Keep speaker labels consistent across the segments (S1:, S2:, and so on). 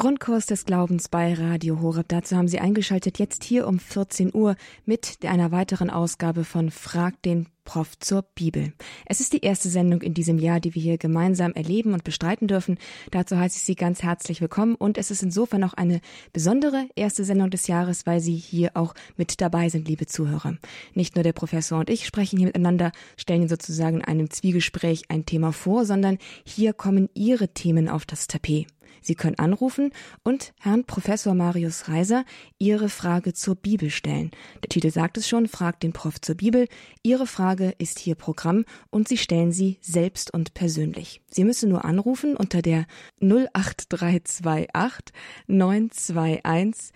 S1: Grundkurs des Glaubens bei Radio Horeb. Dazu haben Sie eingeschaltet jetzt hier um 14 Uhr mit einer weiteren Ausgabe von Frag den Prof zur Bibel. Es ist die erste Sendung in diesem Jahr, die wir hier gemeinsam erleben und bestreiten dürfen. Dazu heiße ich Sie ganz herzlich willkommen und es ist insofern auch eine besondere erste Sendung des Jahres, weil Sie hier auch mit dabei sind, liebe Zuhörer. Nicht nur der Professor und ich sprechen hier miteinander, stellen Ihnen sozusagen in einem Zwiegespräch ein Thema vor, sondern hier kommen Ihre Themen auf das Tapet. Sie können anrufen und Herrn Professor Marius Reiser Ihre Frage zur Bibel stellen. Der Titel sagt es schon, fragt den Prof zur Bibel. Ihre Frage ist hier Programm und Sie stellen sie selbst und persönlich. Sie müssen nur anrufen unter der 08328 921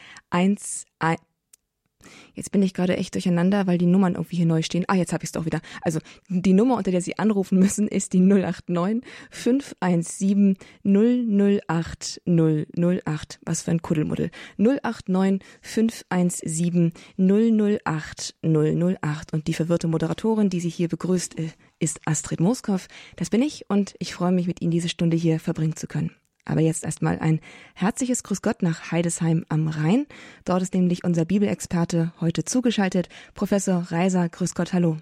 S1: 11 Jetzt bin ich gerade echt durcheinander, weil die Nummern irgendwie hier neu stehen. Ah, jetzt habe ich es doch wieder. Also die Nummer, unter der Sie anrufen müssen, ist die 089 517 008 008. Was für ein Kuddelmuddel. 089 517 008 008. Und die verwirrte Moderatorin, die Sie hier begrüßt, äh, ist Astrid Moskow. Das bin ich und ich freue mich, mit Ihnen diese Stunde hier verbringen zu können. Aber jetzt erstmal ein herzliches Grüß Gott nach Heidesheim am Rhein. Dort ist nämlich unser Bibelexperte heute zugeschaltet, Professor Reiser. Grüß Gott, hallo.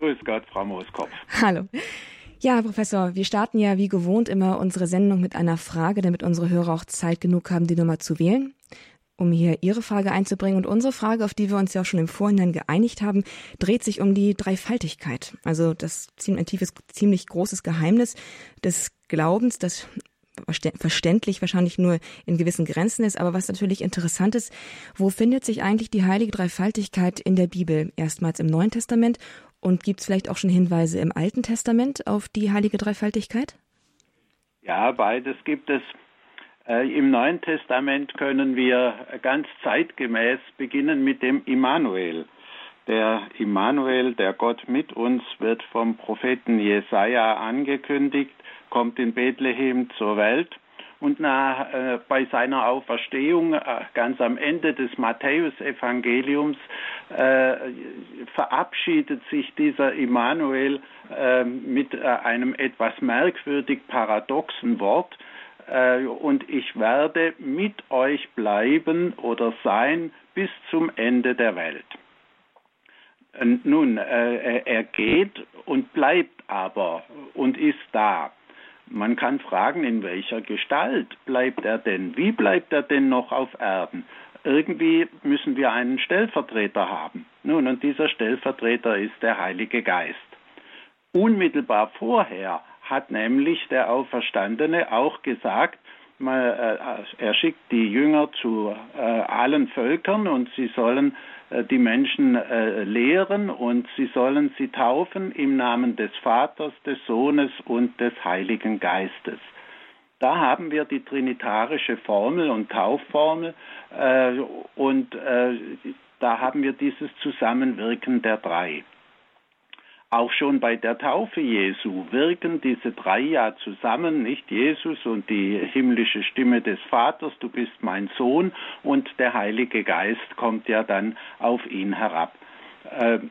S2: Grüß Gott, Frau Mooskopf.
S1: Hallo. Ja, Professor, wir starten ja wie gewohnt immer unsere Sendung mit einer Frage, damit unsere Hörer auch Zeit genug haben, die Nummer zu wählen um hier Ihre Frage einzubringen. Und unsere Frage, auf die wir uns ja auch schon im Vorhinein geeinigt haben, dreht sich um die Dreifaltigkeit. Also das ziemlich, tiefes, ziemlich großes Geheimnis des Glaubens, das verständlich wahrscheinlich nur in gewissen Grenzen ist, aber was natürlich interessant ist, wo findet sich eigentlich die heilige Dreifaltigkeit in der Bibel? Erstmals im Neuen Testament und gibt es vielleicht auch schon Hinweise im Alten Testament auf die heilige Dreifaltigkeit?
S2: Ja, beides gibt es. Äh, Im Neuen Testament können wir ganz zeitgemäß beginnen mit dem Immanuel. Der Immanuel, der Gott mit uns, wird vom Propheten Jesaja angekündigt kommt in Bethlehem zur Welt und nach, äh, bei seiner Auferstehung äh, ganz am Ende des Matthäusevangeliums äh, verabschiedet sich dieser Immanuel äh, mit äh, einem etwas merkwürdig paradoxen Wort äh, und ich werde mit euch bleiben oder sein bis zum Ende der Welt. Nun, er geht und bleibt aber und ist da. Man kann fragen, in welcher Gestalt bleibt er denn? Wie bleibt er denn noch auf Erden? Irgendwie müssen wir einen Stellvertreter haben. Nun, und dieser Stellvertreter ist der Heilige Geist. Unmittelbar vorher hat nämlich der Auferstandene auch gesagt, äh, er schickt die Jünger zu äh, allen Völkern und sie sollen die Menschen äh, lehren und sie sollen sie taufen im Namen des Vaters, des Sohnes und des Heiligen Geistes. Da haben wir die trinitarische Formel und Taufformel äh, und äh, da haben wir dieses Zusammenwirken der drei. Auch schon bei der Taufe Jesu wirken diese drei ja zusammen, nicht Jesus und die himmlische Stimme des Vaters, du bist mein Sohn und der Heilige Geist kommt ja dann auf ihn herab. Ähm,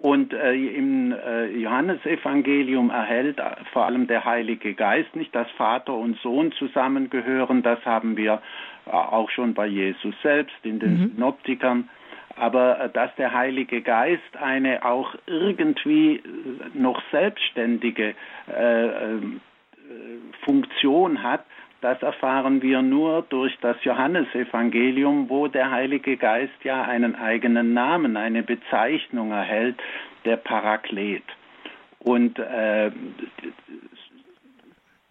S2: und äh, im äh, Johannesevangelium erhält vor allem der Heilige Geist nicht, dass Vater und Sohn zusammengehören. Das haben wir äh, auch schon bei Jesus selbst in den mhm. Synoptikern aber äh, dass der Heilige Geist eine auch irgendwie noch selbstständige äh, äh, Funktion hat, das erfahren wir nur durch das Johannesevangelium, wo der Heilige Geist ja einen eigenen Namen, eine Bezeichnung erhält, der Paraklet. Und äh,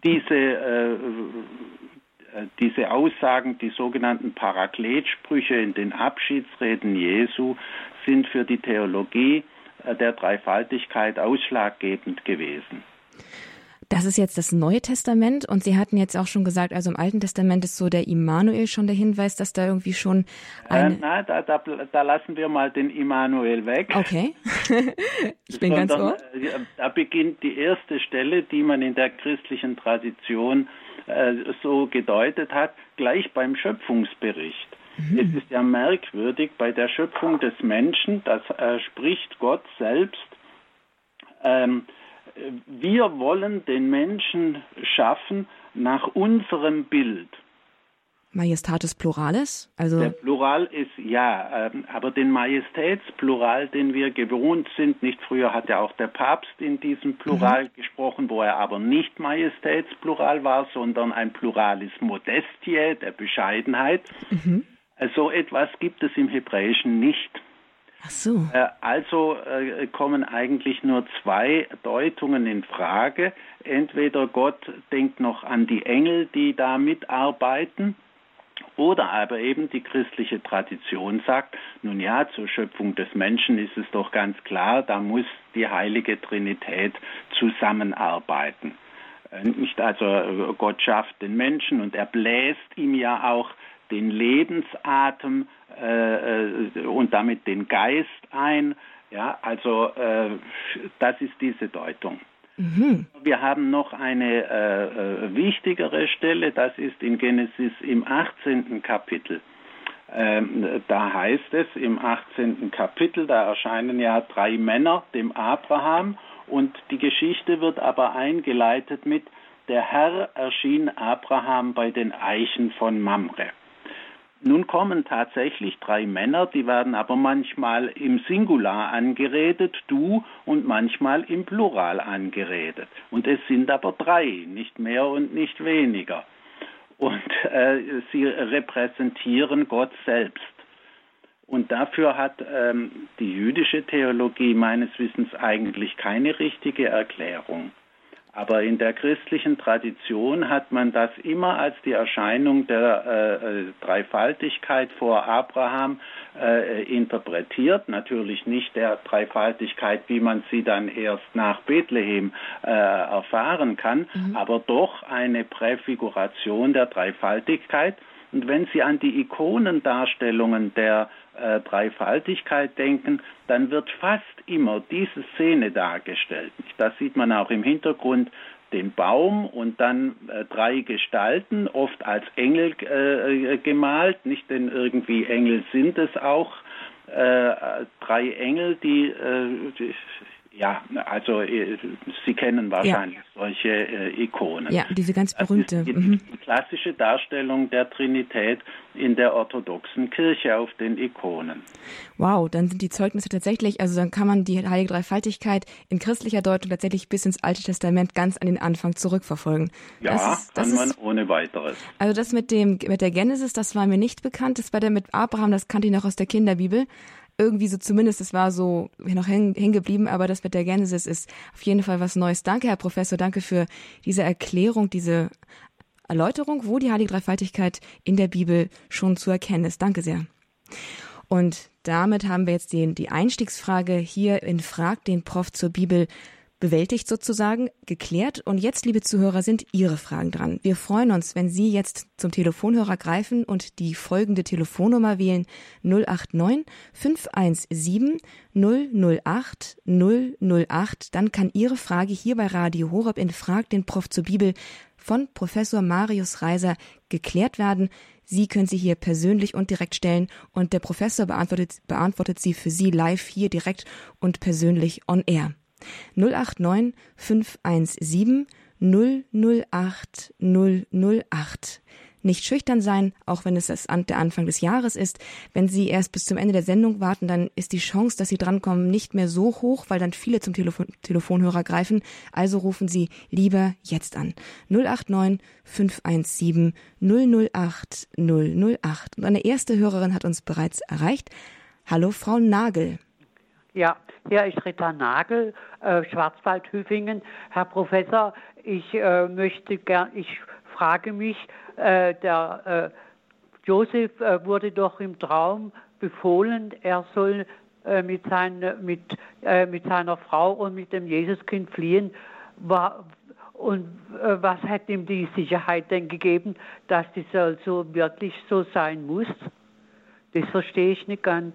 S2: diese äh, äh, diese Aussagen, die sogenannten Parakletsprüche in den Abschiedsreden Jesu, sind für die Theologie äh, der Dreifaltigkeit ausschlaggebend gewesen.
S1: Das ist jetzt das Neue Testament und Sie hatten jetzt auch schon gesagt, also im Alten Testament ist so der Immanuel schon der Hinweis, dass da irgendwie schon eine...
S2: Äh, na, da, da, da, lassen wir mal den Immanuel weg.
S1: Okay, ich bin Sondern, ganz ohr.
S2: Da beginnt die erste Stelle, die man in der christlichen Tradition äh, so gedeutet hat, gleich beim Schöpfungsbericht. Mhm. Es ist ja merkwürdig, bei der Schöpfung des Menschen, das äh, spricht Gott selbst, ähm, wir wollen den Menschen schaffen nach unserem Bild.
S1: Majestatis Pluralis?
S2: Also der Plural ist ja, ähm, aber den Majestätsplural, den wir gewohnt sind, nicht früher hat ja auch der Papst in diesem Plural mhm. gesprochen, wo er aber nicht Majestätsplural war, sondern ein Pluralis Modestiae, der Bescheidenheit. Mhm. So etwas gibt es im Hebräischen nicht.
S1: Ach so.
S2: Äh, also äh, kommen eigentlich nur zwei Deutungen in Frage. Entweder Gott denkt noch an die Engel, die da mitarbeiten, oder aber eben die christliche Tradition sagt, nun ja, zur Schöpfung des Menschen ist es doch ganz klar, da muss die heilige Trinität zusammenarbeiten. Äh, nicht also Gott schafft den Menschen und er bläst ihm ja auch den Lebensatem äh, äh, und damit den Geist ein. Ja, also äh, das ist diese Deutung. Mhm. Wir haben noch eine äh, äh wichtigere Stelle, das ist in Genesis im 18. Kapitel. Ähm, da heißt es im 18. Kapitel, da erscheinen ja drei Männer dem Abraham und die Geschichte wird aber eingeleitet mit, der Herr erschien Abraham bei den Eichen von Mamre. Nun kommen tatsächlich drei Männer, die werden aber manchmal im Singular angeredet, du, und manchmal im Plural angeredet. Und es sind aber drei, nicht mehr und nicht weniger. Und äh, sie repräsentieren Gott selbst. Und dafür hat ähm, die jüdische Theologie meines Wissens eigentlich keine richtige Erklärung. Aber in der christlichen Tradition hat man das immer als die Erscheinung der äh, äh, Dreifaltigkeit vor Abraham äh, interpretiert. Natürlich nicht der Dreifaltigkeit, wie man sie dann erst nach Bethlehem äh, erfahren kann, mhm. aber doch eine Präfiguration der Dreifaltigkeit. Und wenn Sie an die Ikonendarstellungen der äh, Dreifaltigkeit denken, dann wird fast immer diese Szene dargestellt. Da sieht man auch im Hintergrund den Baum und dann äh, drei Gestalten, oft als Engel äh, gemalt, nicht? Denn irgendwie Engel sind es auch, äh, drei Engel, die, äh, die ja, also äh, Sie kennen wahrscheinlich ja. solche äh, Ikonen.
S1: Ja, diese ganz berühmte.
S2: Das ist die, mhm. die, klassische Darstellung der Trinität in der orthodoxen Kirche auf den Ikonen.
S1: Wow, dann sind die Zeugnisse tatsächlich, also dann kann man die heilige Dreifaltigkeit in christlicher Deutung tatsächlich bis ins Alte Testament ganz an den Anfang zurückverfolgen.
S2: Ja, das ist, das kann man ist, ohne weiteres.
S1: Also das mit dem mit der Genesis, das war mir nicht bekannt. Das bei der mit Abraham, das kannte ich noch aus der Kinderbibel irgendwie so zumindest, es war so noch hängen geblieben, aber das mit der Genesis ist auf jeden Fall was Neues. Danke, Herr Professor, danke für diese Erklärung, diese Erläuterung, wo die Heilige Dreifaltigkeit in der Bibel schon zu erkennen ist. Danke sehr. Und damit haben wir jetzt den, die Einstiegsfrage hier in Frag den Prof zur Bibel bewältigt sozusagen, geklärt. Und jetzt, liebe Zuhörer, sind Ihre Fragen dran. Wir freuen uns, wenn Sie jetzt zum Telefonhörer greifen und die folgende Telefonnummer wählen 089 517 008 008. Dann kann Ihre Frage hier bei Radio Horeb in Frag den Prof zur Bibel von Professor Marius Reiser geklärt werden. Sie können sie hier persönlich und direkt stellen und der Professor beantwortet, beantwortet sie für Sie live hier direkt und persönlich on air. 089 517 008 008. Nicht schüchtern sein, auch wenn es der Anfang des Jahres ist. Wenn Sie erst bis zum Ende der Sendung warten, dann ist die Chance, dass Sie drankommen, nicht mehr so hoch, weil dann viele zum Telefon Telefonhörer greifen. Also rufen Sie lieber jetzt an. 089 517 008 008. Und eine erste Hörerin hat uns bereits erreicht. Hallo, Frau Nagel.
S3: Ja, hier ist Rita Nagel, äh, Schwarzwaldhüfingen. Herr Professor, ich äh, möchte gern, ich frage mich, äh, der äh, Josef äh, wurde doch im Traum befohlen, er soll äh, mit, sein, mit, mit seiner Frau und mit dem Jesuskind fliehen. War, und was hat ihm die Sicherheit denn gegeben, dass das also wirklich so sein muss? Das verstehe ich nicht ganz.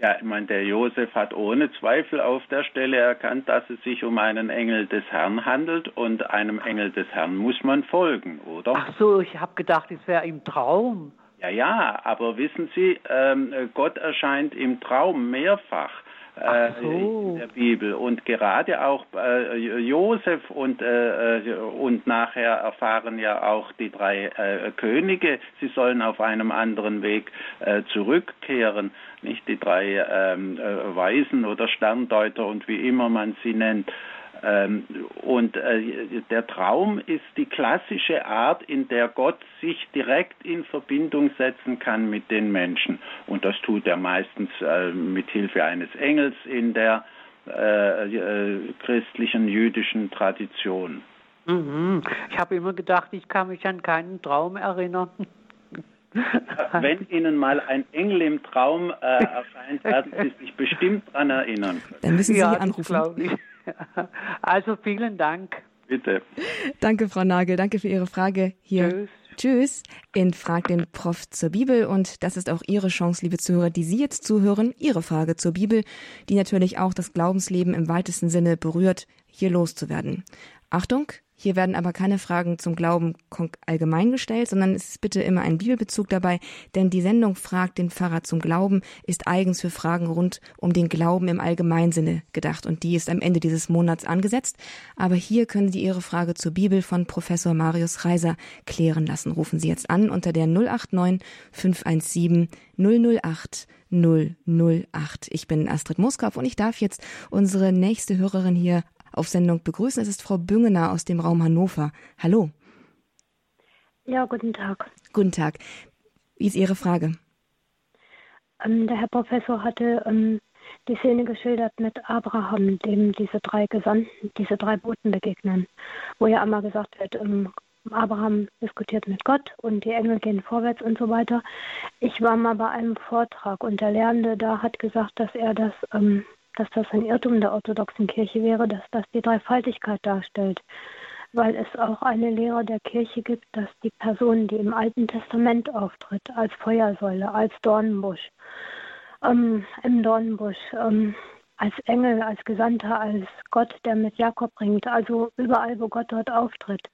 S2: Ja, ich meine, der Josef hat ohne Zweifel auf der Stelle erkannt, dass es sich um einen Engel des Herrn handelt und einem Engel des Herrn muss man folgen, oder?
S3: Ach so, ich habe gedacht, es wäre im Traum.
S2: Ja, ja, aber wissen Sie, ähm, Gott erscheint im Traum mehrfach. Äh, so. in der Bibel und gerade auch äh, Josef und äh, äh, und nachher erfahren ja auch die drei äh, Könige, sie sollen auf einem anderen Weg äh, zurückkehren, nicht die drei ähm, Weisen oder Sterndeuter und wie immer man sie nennt. Ähm, und äh, der Traum ist die klassische Art, in der Gott sich direkt in Verbindung setzen kann mit den Menschen. Und das tut er meistens äh, mit Hilfe eines Engels in der äh, christlichen jüdischen Tradition.
S3: Mhm. Ich habe immer gedacht, ich kann mich an keinen Traum erinnern.
S2: Wenn Ihnen mal ein Engel im Traum äh, erscheint, werden Sie sich bestimmt daran erinnern.
S1: Dann müssen Sie ja, anrufen.
S3: Also vielen Dank.
S2: Bitte.
S1: Danke, Frau Nagel. Danke für Ihre Frage hier. Tschüss. Tschüss. In Frag den Prof zur Bibel. Und das ist auch Ihre Chance, liebe Zuhörer, die Sie jetzt zuhören, Ihre Frage zur Bibel, die natürlich auch das Glaubensleben im weitesten Sinne berührt, hier loszuwerden. Achtung, hier werden aber keine Fragen zum Glauben allgemein gestellt, sondern es ist bitte immer ein Bibelbezug dabei, denn die Sendung Fragt den Pfarrer zum Glauben ist eigens für Fragen rund um den Glauben im Allgemeinsinne gedacht und die ist am Ende dieses Monats angesetzt. Aber hier können Sie Ihre Frage zur Bibel von Professor Marius Reiser klären lassen. Rufen Sie jetzt an unter der 089 517 008 008. Ich bin Astrid Moskau und ich darf jetzt unsere nächste Hörerin hier auf Sendung begrüßen. Es ist Frau Büngener aus dem Raum Hannover. Hallo.
S4: Ja, guten Tag.
S1: Guten Tag. Wie ist Ihre Frage?
S4: Ähm, der Herr Professor hatte ähm, die Szene geschildert mit Abraham, dem diese drei Gesandten, diese drei Boten begegnen, wo ja einmal gesagt wird, ähm, Abraham diskutiert mit Gott und die Engel gehen vorwärts und so weiter. Ich war mal bei einem Vortrag und der Lernende da hat gesagt, dass er das ähm, dass das ein Irrtum der orthodoxen Kirche wäre, dass das die Dreifaltigkeit darstellt, weil es auch eine Lehre der Kirche gibt, dass die Person, die im Alten Testament auftritt, als Feuersäule, als Dornenbusch, ähm, im Dornenbusch, ähm, als Engel, als Gesandter, als Gott, der mit Jakob bringt, also überall, wo Gott dort auftritt.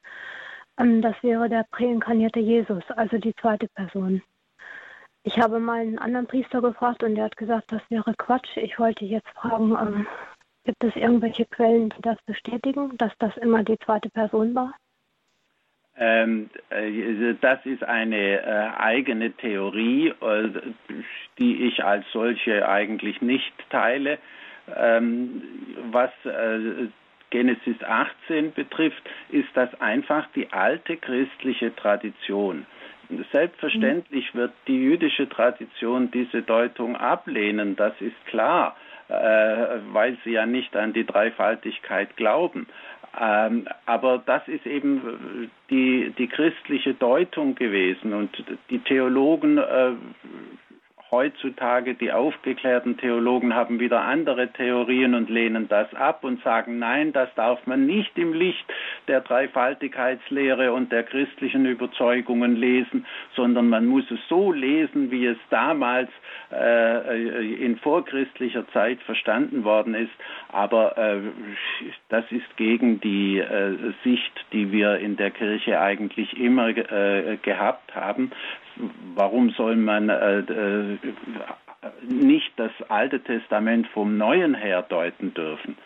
S4: Ähm, das wäre der präinkarnierte Jesus, also die zweite Person. Ich habe mal einen anderen Priester gefragt und der hat gesagt, das wäre Quatsch. Ich wollte jetzt fragen, ähm, gibt es irgendwelche Quellen, die das bestätigen, dass das immer die zweite Person war?
S2: Ähm, äh, das ist eine äh, eigene Theorie, äh, die ich als solche eigentlich nicht teile. Ähm, was äh, Genesis 18 betrifft, ist das einfach die alte christliche Tradition. Selbstverständlich wird die jüdische Tradition diese Deutung ablehnen, das ist klar, äh, weil sie ja nicht an die Dreifaltigkeit glauben. Ähm, aber das ist eben die, die christliche Deutung gewesen und die Theologen äh, heutzutage die aufgeklärten Theologen haben wieder andere Theorien und lehnen das ab und sagen, nein, das darf man nicht im Licht der Dreifaltigkeitslehre und der christlichen Überzeugungen lesen, sondern man muss es so lesen, wie es damals äh, in vorchristlicher Zeit verstanden worden ist. Aber äh, das ist gegen die äh, Sicht, die wir in der Kirche eigentlich immer äh, gehabt haben warum soll man äh, äh, nicht das Alte Testament vom Neuen her deuten dürfen?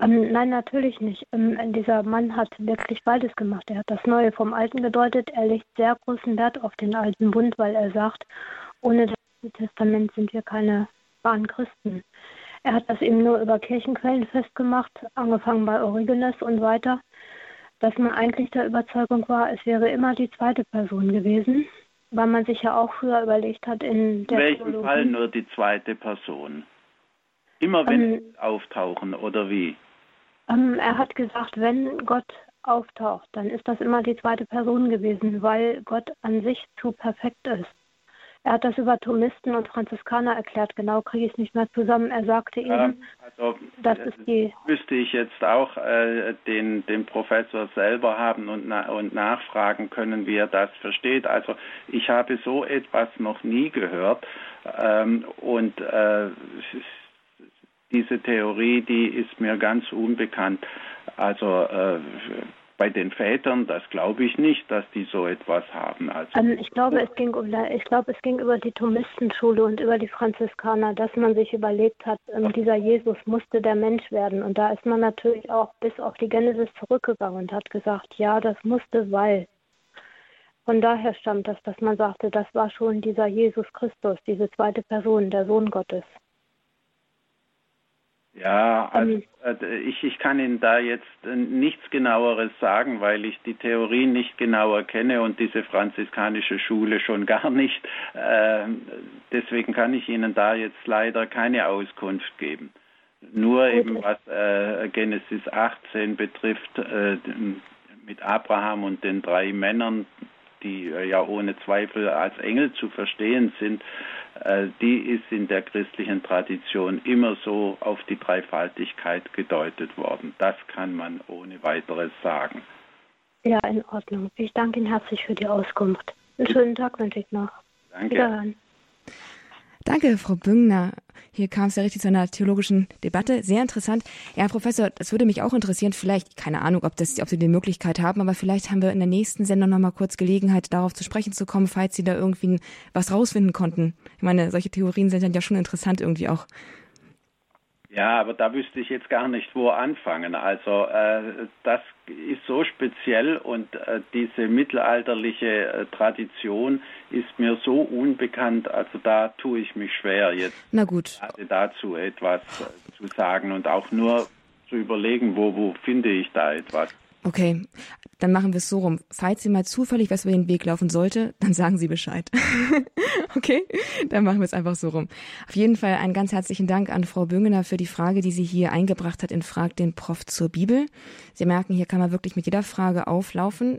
S4: Ähm, nein, natürlich nicht. Ähm, dieser Mann hat wirklich beides gemacht. Er hat das Neue vom Alten gedeutet. Er legt sehr großen Wert auf den Alten Bund, weil er sagt, ohne das Alte Testament sind wir keine wahren Christen. Er hat das eben nur über Kirchenquellen festgemacht, angefangen bei Origenes und weiter, dass man eigentlich der Überzeugung war, es wäre immer die zweite Person gewesen, weil man sich ja auch früher überlegt hat, in der
S2: In welchem Theologie, Fall nur die zweite Person? Immer wenn ähm, auftauchen oder wie?
S4: Ähm, er hat gesagt, wenn Gott auftaucht, dann ist das immer die zweite Person gewesen, weil Gott an sich zu perfekt ist. Er hat das über Thomisten und Franziskaner erklärt. Genau kriege ich es nicht mehr zusammen. Er sagte ja, eben, also, das ist die.
S2: Müsste ich jetzt auch äh, den, den Professor selber haben und, na, und nachfragen können, wie er das versteht. Also ich habe so etwas noch nie gehört ähm, und äh, diese Theorie, die ist mir ganz unbekannt. Also äh, bei den Vätern, das glaube ich nicht, dass die so etwas haben.
S4: Also, ähm, ich glaube, es ging um, ich glaube, es ging über die Thomistenschule und über die Franziskaner, dass man sich überlegt hat, ähm, dieser Jesus musste der Mensch werden. Und da ist man natürlich auch bis auf die Genesis zurückgegangen und hat gesagt, ja, das musste, weil. Von daher stammt das, dass man sagte, das war schon dieser Jesus Christus, diese zweite Person, der Sohn Gottes.
S2: Ja, also, also ich, ich kann Ihnen da jetzt äh, nichts genaueres sagen, weil ich die Theorie nicht genauer kenne und diese franziskanische Schule schon gar nicht. Äh, deswegen kann ich Ihnen da jetzt leider keine Auskunft geben. Nur eben was äh, Genesis 18 betrifft, äh, mit Abraham und den drei Männern, die äh, ja ohne Zweifel als Engel zu verstehen sind, äh, die ist in der christlichen Tradition immer so auf die Dreifaltigkeit gedeutet worden. Das kann man ohne weiteres sagen.
S4: Ja, in Ordnung. Ich danke Ihnen herzlich für die Auskunft. Einen schönen Tag wünsche ich noch.
S2: Danke. Wiederhören.
S1: Danke, Frau Büngner. Hier kam es ja richtig zu einer theologischen Debatte. Sehr interessant. Ja, Professor, das würde mich auch interessieren. Vielleicht, keine Ahnung, ob, das, ob Sie die Möglichkeit haben, aber vielleicht haben wir in der nächsten Sendung noch mal kurz Gelegenheit, darauf zu sprechen zu kommen, falls Sie da irgendwie was rausfinden konnten. Ich meine, solche Theorien sind dann ja schon interessant irgendwie auch.
S2: Ja, aber da wüsste ich jetzt gar nicht, wo anfangen. Also äh, das ist so speziell und äh, diese mittelalterliche äh, Tradition ist mir so unbekannt. Also da tue ich mich schwer jetzt
S1: Na gut.
S2: dazu etwas äh, zu sagen und auch nur zu überlegen, wo, wo finde ich da etwas.
S1: Okay, dann machen wir es so rum. Falls Sie mal zufällig was über den Weg laufen sollte, dann sagen Sie Bescheid. okay, dann machen wir es einfach so rum. Auf jeden Fall einen ganz herzlichen Dank an Frau Büngener für die Frage, die sie hier eingebracht hat in Frag den Prof zur Bibel. Sie merken, hier kann man wirklich mit jeder Frage auflaufen.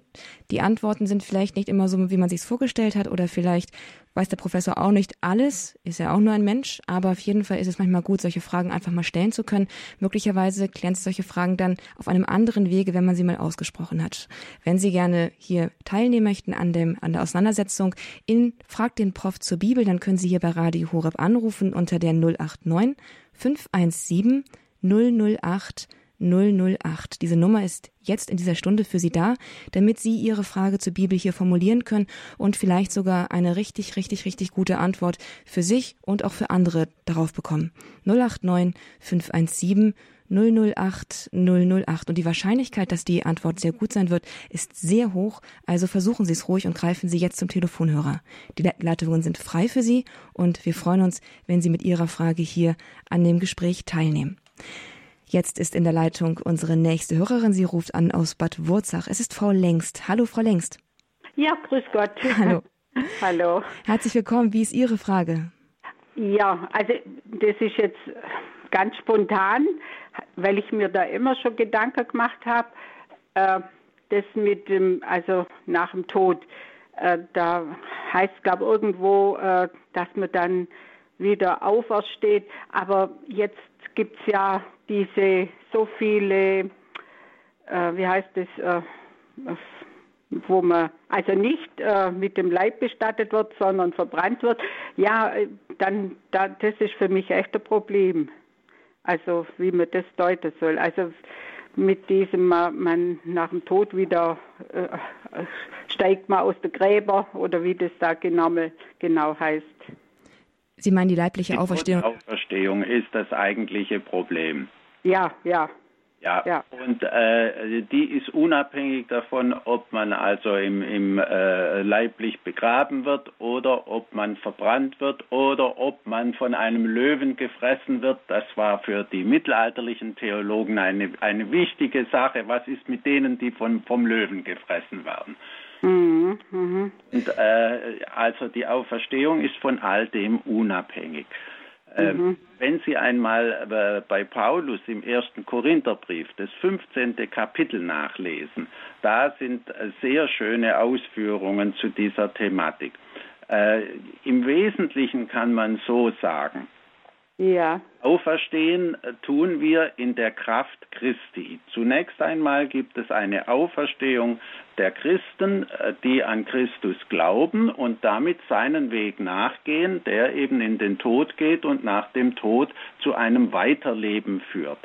S1: Die Antworten sind vielleicht nicht immer so, wie man sich vorgestellt hat oder vielleicht weiß der Professor auch nicht alles, ist ja auch nur ein Mensch, aber auf jeden Fall ist es manchmal gut, solche Fragen einfach mal stellen zu können. Möglicherweise klären sich solche Fragen dann auf einem anderen Wege, wenn man sie mal ausgesprochen hat. Wenn Sie gerne hier teilnehmen möchten an, dem, an der Auseinandersetzung in Frag den Prof zur Bibel, dann können Sie hier bei Radio Horeb anrufen unter der 089 517 008 008. Diese Nummer ist jetzt in dieser Stunde für Sie da, damit Sie Ihre Frage zur Bibel hier formulieren können und vielleicht sogar eine richtig, richtig, richtig gute Antwort für sich und auch für andere darauf bekommen. 089 517 008 008. Und die Wahrscheinlichkeit, dass die Antwort sehr gut sein wird, ist sehr hoch. Also versuchen Sie es ruhig und greifen Sie jetzt zum Telefonhörer. Die Leitungen sind frei für Sie und wir freuen uns, wenn Sie mit Ihrer Frage hier an dem Gespräch teilnehmen. Jetzt ist in der Leitung unsere nächste Hörerin. Sie ruft an aus Bad Wurzach. Es ist Frau Längst. Hallo, Frau Längst.
S5: Ja, grüß Gott.
S1: Hallo.
S5: Hallo.
S1: Herzlich willkommen. Wie ist Ihre Frage?
S5: Ja, also das ist jetzt ganz spontan, weil ich mir da immer schon Gedanken gemacht habe, äh, das mit dem, also nach dem Tod, äh, da heißt glaube irgendwo, äh, dass man dann wieder aufersteht. Aber jetzt gibt es ja diese so viele, äh, wie heißt es, äh, wo man also nicht äh, mit dem Leib bestattet wird, sondern verbrannt wird, ja, äh, dann da, das ist für mich echt ein Problem. Also wie man das deuten soll. Also mit diesem man nach dem Tod wieder äh, steigt man aus der Gräber oder wie das da genau, genau heißt.
S1: Sie meinen die leibliche die
S2: Auferstehung? Die Auferstehung ist das eigentliche Problem.
S5: Ja, ja.
S2: Ja, ja. und äh, die ist unabhängig davon, ob man also im, im äh, leiblich begraben wird oder ob man verbrannt wird oder ob man von einem Löwen gefressen wird. Das war für die mittelalterlichen Theologen eine, eine wichtige Sache. Was ist mit denen, die von, vom Löwen gefressen werden? Mhm, mh. Und äh, also die Auferstehung ist von all dem unabhängig. Ähm, mhm. Wenn Sie einmal äh, bei Paulus im ersten Korintherbrief das 15. Kapitel nachlesen, da sind äh, sehr schöne Ausführungen zu dieser Thematik. Äh, Im Wesentlichen kann man so sagen,
S5: ja.
S2: Auferstehen tun wir in der Kraft Christi. Zunächst einmal gibt es eine Auferstehung der Christen, äh, die an Christus glauben und damit seinen Weg nachgehen, der eben in den Tod geht und nach dem Tod zu einem Weiterleben führt.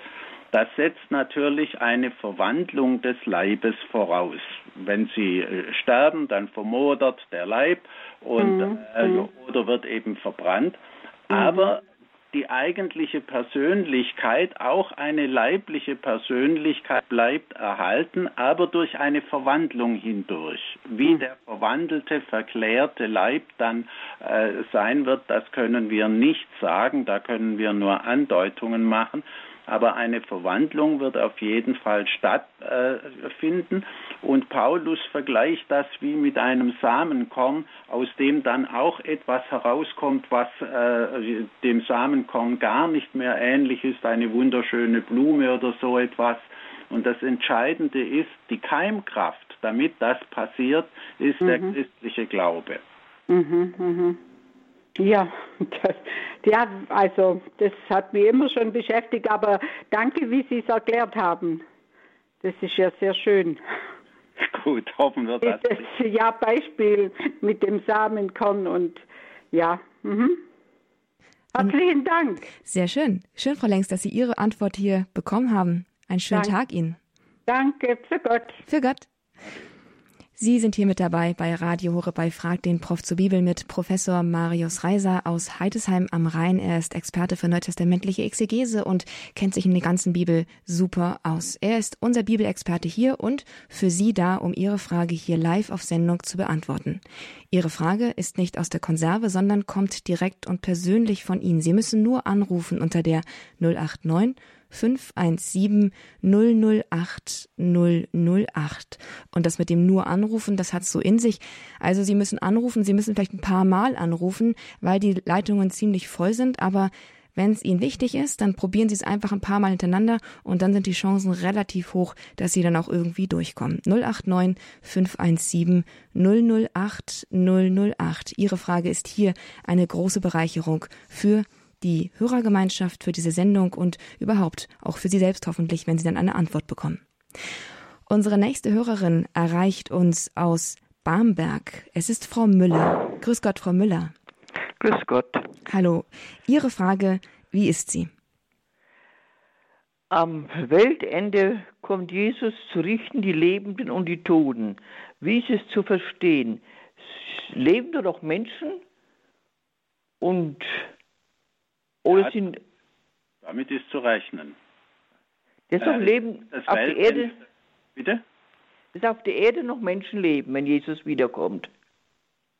S2: Das setzt natürlich eine Verwandlung des Leibes voraus. Wenn sie äh, sterben, dann vermodert der Leib und, mhm. äh, mhm. oder wird eben verbrannt. Mhm. Aber die eigentliche Persönlichkeit, auch eine leibliche Persönlichkeit bleibt erhalten, aber durch eine Verwandlung hindurch. Wie mhm. der verwandelte, verklärte Leib dann äh, sein wird, das können wir nicht sagen, da können wir nur Andeutungen machen aber eine Verwandlung wird auf jeden Fall stattfinden. Und Paulus vergleicht das wie mit einem Samenkorn, aus dem dann auch etwas herauskommt, was äh, dem Samenkorn gar nicht mehr ähnlich ist, eine wunderschöne Blume oder so etwas. Und das Entscheidende ist, die Keimkraft, damit das passiert, ist mhm. der christliche Glaube.
S5: Mhm, mh. Ja, das, ja, also das hat mich immer schon beschäftigt, aber danke, wie Sie es erklärt haben. Das ist ja sehr schön.
S2: Gut, hoffen wir
S5: das. das ja, Beispiel mit dem Samenkorn und ja. Mhm. Herzlichen Dank.
S1: Sehr schön. Schön, Frau Längst, dass Sie Ihre Antwort hier bekommen haben. Einen schönen Dank. Tag Ihnen.
S5: Danke, für Gott.
S1: Für Gott. Sie sind hier mit dabei bei Radio Hore bei Frag den Prof zur Bibel mit Professor Marius Reiser aus Heidesheim am Rhein. Er ist Experte für neutestamentliche Exegese und kennt sich in der ganzen Bibel super aus. Er ist unser Bibelexperte hier und für Sie da, um Ihre Frage hier live auf Sendung zu beantworten. Ihre Frage ist nicht aus der Konserve, sondern kommt direkt und persönlich von Ihnen. Sie müssen nur anrufen unter der 089 517 008 008. Und das mit dem nur anrufen, das hat's so in sich. Also Sie müssen anrufen, Sie müssen vielleicht ein paar Mal anrufen, weil die Leitungen ziemlich voll sind, aber wenn es Ihnen wichtig ist, dann probieren Sie es einfach ein paar Mal hintereinander und dann sind die Chancen relativ hoch, dass Sie dann auch irgendwie durchkommen. 089 517 008 008. Ihre Frage ist hier eine große Bereicherung für die Hörergemeinschaft für diese Sendung und überhaupt auch für Sie selbst hoffentlich, wenn Sie dann eine Antwort bekommen. Unsere nächste Hörerin erreicht uns aus Barmberg. Es ist Frau Müller. Grüß Gott, Frau Müller.
S6: Grüß Gott.
S1: Hallo. Ihre Frage, wie ist sie?
S6: Am Weltende kommt Jesus zu richten die Lebenden und die Toten. Wie ist es zu verstehen? Leben da doch Menschen und
S2: oder ja, sind, damit ist zu rechnen.
S6: Das äh, Leben das auf der Erde.
S2: Bitte?
S6: Dass auf der Erde noch Menschen leben, wenn Jesus wiederkommt.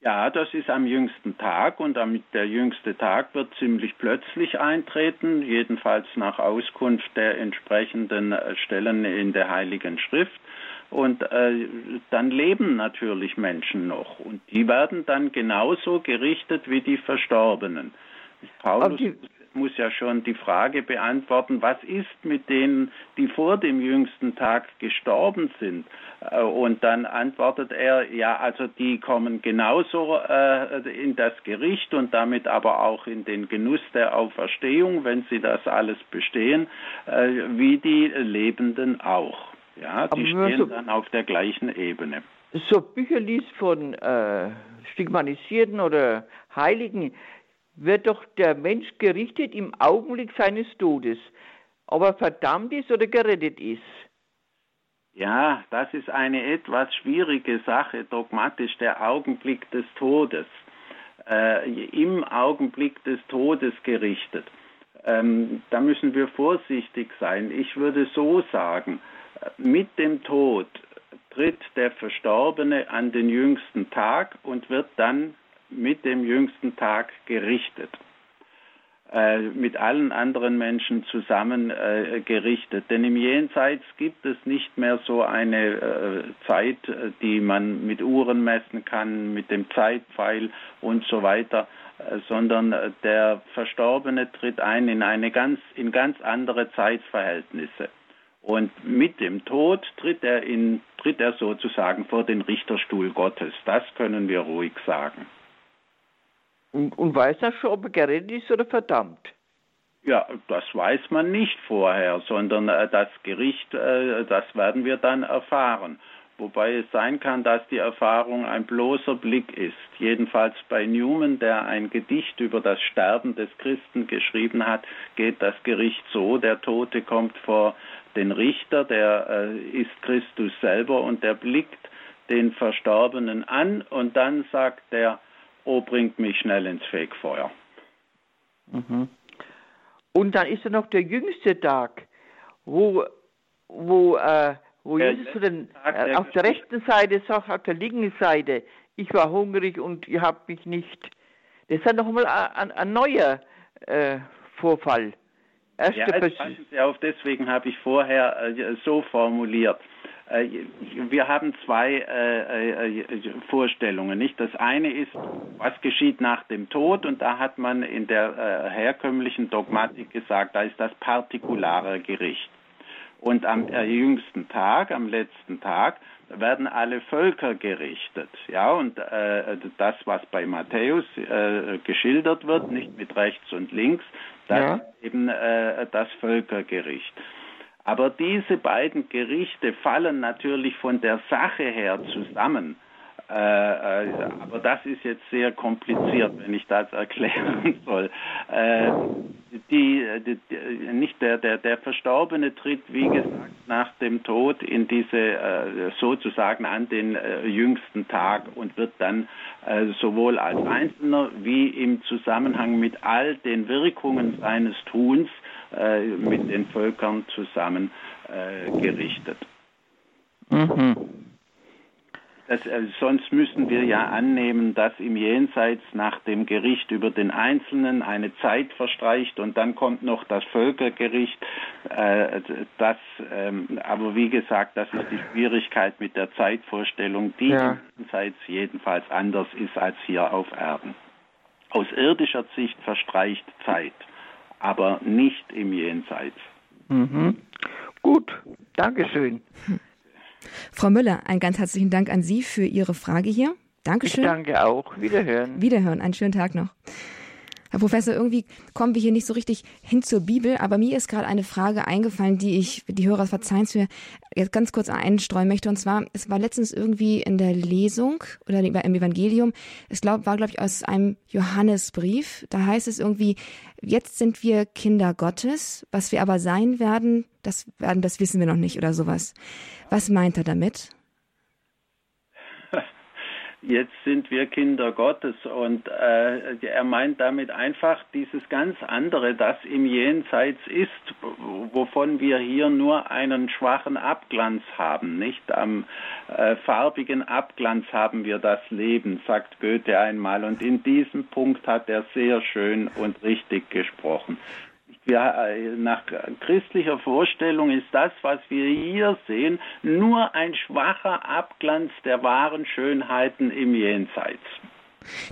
S2: Ja, das ist am jüngsten Tag und der jüngste Tag wird ziemlich plötzlich eintreten, jedenfalls nach Auskunft der entsprechenden äh, Stellen in der Heiligen Schrift. Und äh, dann leben natürlich Menschen noch und die werden dann genauso gerichtet wie die Verstorbenen. Paulus die, muss ja schon die Frage beantworten, was ist mit denen, die vor dem jüngsten Tag gestorben sind? Äh, und dann antwortet er, ja, also die kommen genauso äh, in das Gericht und damit aber auch in den Genuss der Auferstehung, wenn sie das alles bestehen, äh, wie die Lebenden auch. Ja, die stehen so, dann auf der gleichen Ebene.
S6: So Bücher liest von äh, Stigmatisierten oder Heiligen, wird doch der Mensch gerichtet im Augenblick seines Todes, ob er verdammt ist oder gerettet ist.
S2: Ja, das ist eine etwas schwierige Sache, dogmatisch, der Augenblick des Todes. Äh, Im Augenblick des Todes gerichtet. Ähm, da müssen wir vorsichtig sein. Ich würde so sagen, mit dem Tod tritt der Verstorbene an den jüngsten Tag und wird dann mit dem jüngsten Tag gerichtet, äh, mit allen anderen Menschen zusammen äh, gerichtet. Denn im Jenseits gibt es nicht mehr so eine äh, Zeit, äh, die man mit Uhren messen kann, mit dem Zeitpfeil und so weiter, äh, sondern äh, der Verstorbene tritt ein in eine ganz, in ganz andere Zeitverhältnisse. Und mit dem Tod tritt er, in, tritt er sozusagen vor den Richterstuhl Gottes. Das können wir ruhig sagen.
S6: Und, und weiß er schon, ob er gerettet ist oder verdammt?
S2: Ja, das weiß man nicht vorher, sondern äh, das Gericht, äh, das werden wir dann erfahren. wobei es sein kann, dass die Erfahrung ein bloßer Blick ist. Jedenfalls bei Newman, der ein Gedicht über das Sterben des Christen geschrieben hat, geht das Gericht so, der Tote kommt vor den Richter, der äh, ist Christus selber und der blickt den Verstorbenen an und dann sagt der, oh, bringt mich schnell ins Fegfeuer.
S6: Mhm. Und dann ist ja noch der jüngste Tag, wo, wo, äh, wo der Jesus zu den, äh, auf der rechten Seite sagt, auf der linken Seite, ich war hungrig und ihr habt mich nicht. Das ist dann nochmal ein, ein, neuer äh, Vorfall.
S2: Erste ja, Sie auf, deswegen habe ich vorher äh, so formuliert. Äh, wir haben zwei äh, äh, Vorstellungen. Nicht? Das eine ist, was geschieht nach dem Tod, und da hat man in der herkömmlichen Dogmatik gesagt, da ist das partikulare Gericht. Und am jüngsten Tag, am letzten Tag, werden alle Völker gerichtet. Ja, und äh, das, was bei Matthäus äh, geschildert wird, nicht mit rechts und links, das ja. ist eben äh, das Völkergericht. Aber diese beiden Gerichte fallen natürlich von der Sache her zusammen. Äh, äh, aber das ist jetzt sehr kompliziert, wenn ich das erklären soll. Äh, die, die, nicht der, der, der Verstorbene tritt, wie gesagt, nach dem Tod in diese äh, sozusagen an den äh, jüngsten Tag und wird dann äh, sowohl als Einzelner wie im Zusammenhang mit all den Wirkungen seines Tuns äh, mit den Völkern zusammen äh, gerichtet. Mhm. Das, äh, sonst müssen wir ja annehmen, dass im Jenseits nach dem Gericht über den Einzelnen eine Zeit verstreicht und dann kommt noch das Völkergericht. Äh, das, ähm, aber wie gesagt, das ist die Schwierigkeit mit der Zeitvorstellung, die ja. jenseits jedenfalls anders ist als hier auf Erden. Aus irdischer Sicht verstreicht Zeit aber nicht im Jenseits.
S6: Mhm. Gut, Dankeschön.
S1: Frau Müller, einen ganz herzlichen Dank an Sie für Ihre Frage hier. Dankeschön.
S6: Ich danke auch. Wiederhören.
S1: Wiederhören. Einen schönen Tag noch. Herr Professor, irgendwie kommen wir hier nicht so richtig hin zur Bibel, aber mir ist gerade eine Frage eingefallen, die ich, die Hörer verzeihen mir, jetzt ganz kurz einstreuen möchte. Und zwar, es war letztens irgendwie in der Lesung oder im Evangelium, es glaub, war, glaube ich, aus einem Johannesbrief. Da heißt es irgendwie, jetzt sind wir Kinder Gottes, was wir aber sein werden, das werden, das wissen wir noch nicht oder sowas. Was meint er damit?
S2: Jetzt sind wir Kinder Gottes. Und äh, er meint damit einfach dieses ganz andere, das im Jenseits ist, wovon wir hier nur einen schwachen Abglanz haben. Nicht am äh, farbigen Abglanz haben wir das Leben, sagt Goethe einmal. Und in diesem Punkt hat er sehr schön und richtig gesprochen wir, äh, nach christlicher Vorstellung ist das, was wir hier sehen, nur ein schwacher Abglanz der wahren Schönheiten im Jenseits.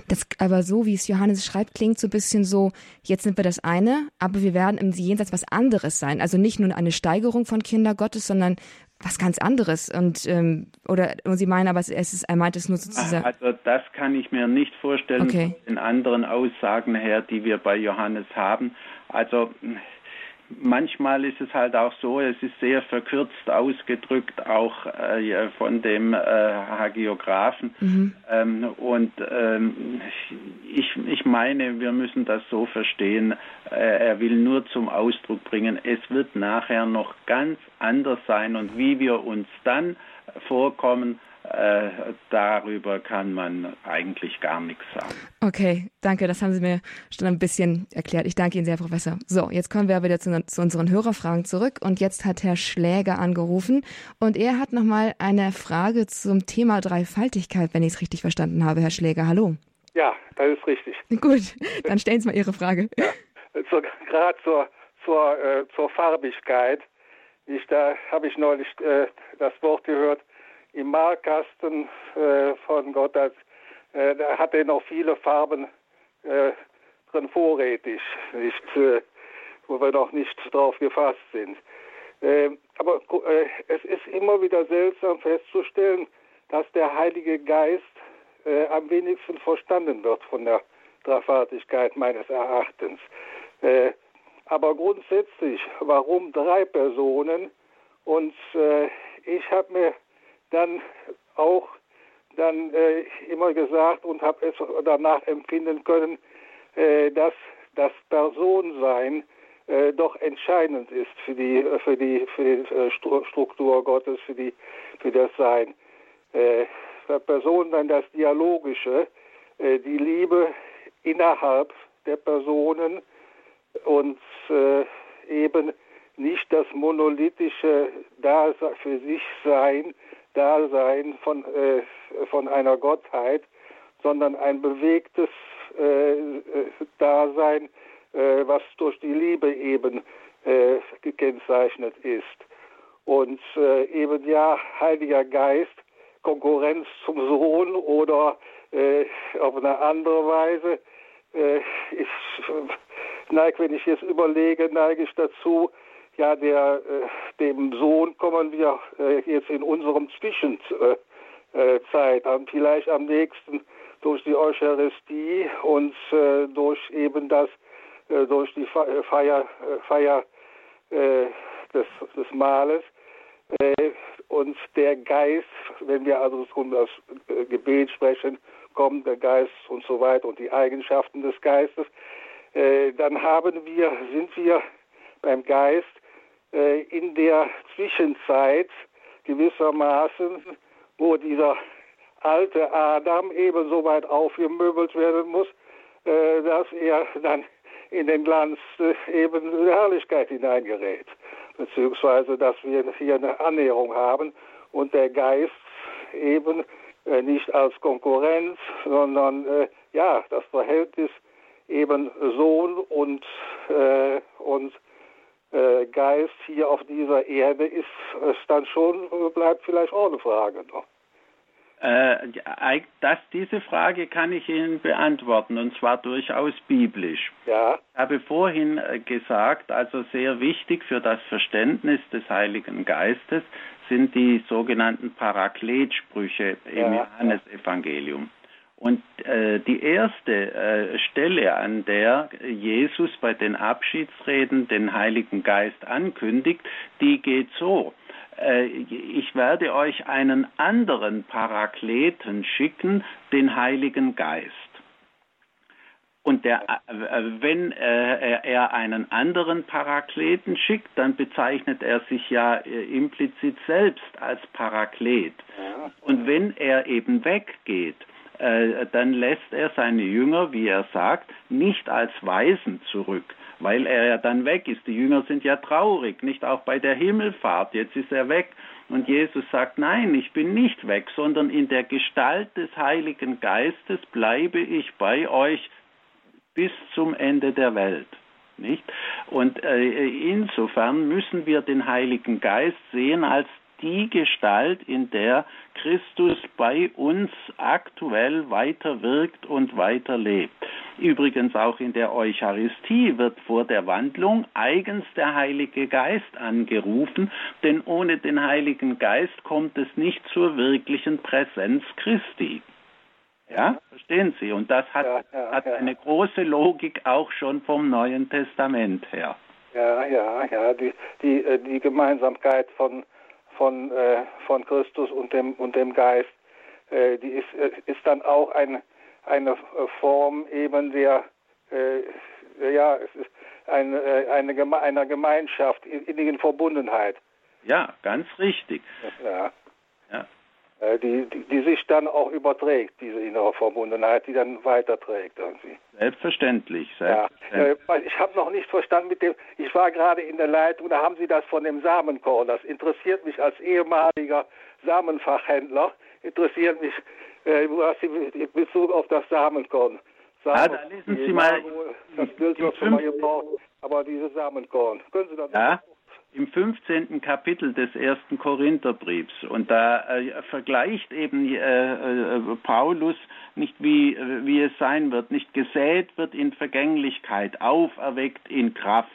S1: Das aber so, wie es Johannes schreibt, klingt so ein bisschen so, jetzt sind wir das eine, aber wir werden im Jenseits was anderes sein. Also nicht nur eine Steigerung von Kinder Gottes, sondern was ganz anderes. Und ähm, oder und Sie meinen aber, es ist, er meint es nur sozusagen.
S2: Also das kann ich mir nicht vorstellen okay. von den anderen Aussagen her, die wir bei Johannes haben. Also manchmal ist es halt auch so, es ist sehr verkürzt ausgedrückt, auch äh, von dem äh, Hagiographen. Mhm. Ähm, und ähm, ich, ich meine, wir müssen das so verstehen, äh, er will nur zum Ausdruck bringen, es wird nachher noch ganz anders sein und wie wir uns dann vorkommen, äh, darüber kann man eigentlich gar nichts sagen.
S1: Okay, danke, das haben Sie mir schon ein bisschen erklärt. Ich danke Ihnen sehr, Professor. So, jetzt kommen wir wieder zu, zu unseren Hörerfragen zurück und jetzt hat Herr Schläger angerufen und er hat nochmal eine Frage zum Thema Dreifaltigkeit, wenn ich es richtig verstanden habe. Herr Schläger, hallo.
S7: Ja, das ist richtig.
S1: Gut, dann stellen Sie mal Ihre Frage.
S7: Ja, so, gerade zur, zur, äh, zur Farbigkeit. Ich, da habe ich neulich äh, das Wort gehört, im Malkasten äh, von Gott, als, äh, da hat er noch viele Farben äh, drin vorrätig, nicht, äh, wo wir noch nicht drauf gefasst sind. Äh, aber äh, es ist immer wieder seltsam festzustellen, dass der Heilige Geist am wenigsten verstanden wird von der Dreifaltigkeit meines Erachtens. aber grundsätzlich, warum drei Personen? Und ich habe mir dann auch dann äh, immer gesagt und habe es danach empfinden können, äh, dass das Personsein äh, doch entscheidend ist für die für die für die äh, Struktur Gottes, für die für das Sein. Äh, Personensein, das Dialogische, äh, die Liebe innerhalb der Personen und äh, eben nicht das monolithische Dasein für sich sein, Dasein von, äh, von einer Gottheit, sondern ein bewegtes äh, Dasein, äh, was durch die Liebe eben äh, gekennzeichnet ist. Und äh, eben ja, Heiliger Geist, Konkurrenz zum Sohn oder äh, auf eine andere Weise. ich neige, wenn ich jetzt überlege, neige ich dazu, ja, der, äh, dem Sohn kommen wir äh, jetzt in unserem Zwischenzeit äh, an, vielleicht am nächsten durch die Eucharistie und äh, durch eben das, äh, durch die Feier, Feier des, des Mahles. und der Geist, wenn wir also um das Gebet sprechen, kommt der Geist und so weiter und die Eigenschaften des Geistes, dann haben wir, sind wir beim Geist äh, in der Zwischenzeit gewissermaßen, wo dieser alte Adam eben so weit aufgemöbelt werden muss, äh, dass er dann in den Glanz äh, eben der Herrlichkeit hineingerät. Beziehungsweise, dass wir hier eine Annäherung haben und der Geist eben äh, nicht als Konkurrenz, sondern äh, ja, das Verhältnis eben Sohn und, äh, und Geist hier auf dieser Erde ist es dann schon, bleibt vielleicht auch eine Frage noch.
S2: Äh, das, diese Frage kann ich Ihnen beantworten und zwar durchaus biblisch.
S7: Ja.
S2: Ich habe vorhin äh, gesagt, also sehr wichtig für das Verständnis des Heiligen Geistes sind die sogenannten Parakletsprüche im ja. Johannesevangelium. Und äh, die erste äh, Stelle, an der Jesus bei den Abschiedsreden den Heiligen Geist ankündigt, die geht so. Äh, ich werde euch einen anderen Parakleten schicken, den Heiligen Geist. Und der, äh, wenn äh, er einen anderen Parakleten schickt, dann bezeichnet er sich ja äh, implizit selbst als Paraklet. Und wenn er eben weggeht, dann lässt er seine Jünger, wie er sagt, nicht als Weisen zurück, weil er ja dann weg ist. Die Jünger sind ja traurig, nicht auch bei der Himmelfahrt, jetzt ist er weg. Und Jesus sagt, nein, ich bin nicht weg, sondern in der Gestalt des Heiligen Geistes bleibe ich bei euch bis zum Ende der Welt. Nicht? Und äh, insofern müssen wir den Heiligen Geist sehen als die Gestalt, in der Christus bei uns aktuell weiter wirkt und weiter lebt. Übrigens auch in der Eucharistie wird vor der Wandlung eigens der Heilige Geist angerufen, denn ohne den Heiligen Geist kommt es nicht zur wirklichen Präsenz Christi. Ja, verstehen Sie? Und das hat, ja, ja, hat eine große Logik auch schon vom Neuen Testament her.
S7: Ja, ja, ja, die, die, äh, die Gemeinsamkeit von von, äh, von Christus und dem, und dem Geist, äh, die ist, äh, ist dann auch ein, eine Form eben der, äh, ja, es ist eine, äh, eine, einer Gemeinschaft, innigen Verbundenheit.
S2: Ja, ganz richtig.
S7: Ja. ja. Äh, die, die, die, sich dann auch überträgt, diese innere Verbundenheit, die dann weiterträgt irgendwie.
S2: Selbstverständlich. selbstverständlich.
S7: Ja. Äh, ich habe noch nicht verstanden mit dem, ich war gerade in der Leitung, da haben Sie das von dem Samenkorn, das interessiert mich als ehemaliger Samenfachhändler, interessiert mich, äh, was Sie in Bezug auf das Samenkorn.
S2: Samen, ah, da lesen Sie mal.
S7: Das Bild wird schon mal gebraucht, aber dieses Samenkorn. Können Sie das
S2: ja im 15. Kapitel des ersten Korintherbriefs. Und da äh, vergleicht eben äh, äh, Paulus nicht, wie, wie es sein wird. Nicht gesät wird in Vergänglichkeit, auferweckt in Kraft.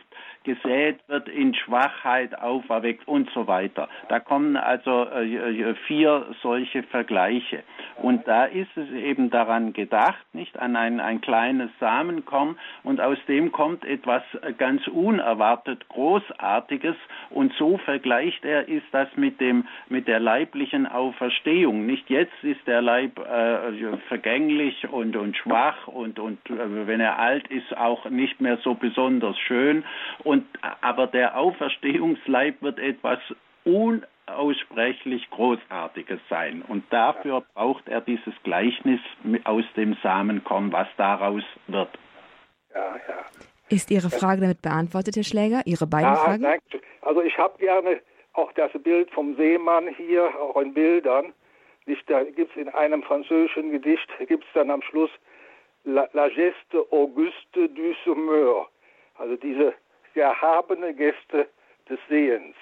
S2: Gesät wird in Schwachheit auferweckt und so weiter. Da kommen also äh, vier solche Vergleiche. Und da ist es eben daran gedacht, nicht an ein, ein kleines Samenkorn und aus dem kommt etwas ganz unerwartet Großartiges und so vergleicht er ist das mit dem mit der leiblichen Auferstehung. Nicht jetzt ist der Leib äh, vergänglich und und schwach und und äh, wenn er alt ist auch nicht mehr so besonders schön und aber der Auferstehungsleib wird etwas unaussprechlich Großartiges sein. Und dafür braucht er dieses Gleichnis aus dem Samenkorn, was daraus wird.
S1: Ja, ja. Ist Ihre Frage damit beantwortet, Herr Schläger? Ihre beiden ja, Fragen? Nein,
S7: also ich habe gerne auch das Bild vom Seemann hier, auch in Bildern. da gibt es in einem französischen Gedicht, gibt es dann am Schluss La, la geste auguste du sommeur, also diese erhabene Geste des Sehens.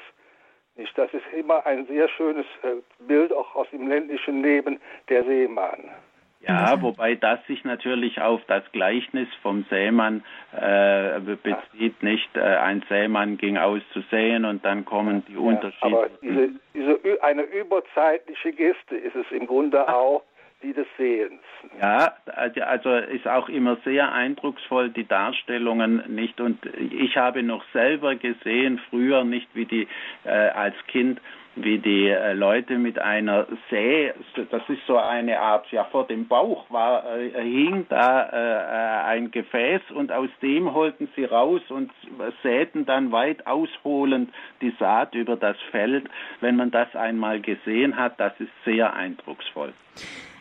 S7: Nicht? Das ist immer ein sehr schönes äh, Bild, auch aus dem ländlichen Leben, der Seemann.
S2: Ja, wobei das sich natürlich auf das Gleichnis vom Sämann äh, bezieht. Nicht äh, ein Sämann ging aus zu säen und dann kommen die ja, Unterschiede.
S7: Aber diese, diese, eine überzeitliche Geste ist es im Grunde auch die des Sehens.
S2: Ja, also ist auch immer sehr eindrucksvoll die Darstellungen nicht und ich habe noch selber gesehen früher nicht wie die äh, als Kind wie die äh, Leute mit einer Säe, das ist so eine Art, ja vor dem Bauch war, äh, hing da äh, ein Gefäß und aus dem holten sie raus und säten dann weit ausholend die Saat über das Feld. Wenn man das einmal gesehen hat, das ist sehr eindrucksvoll.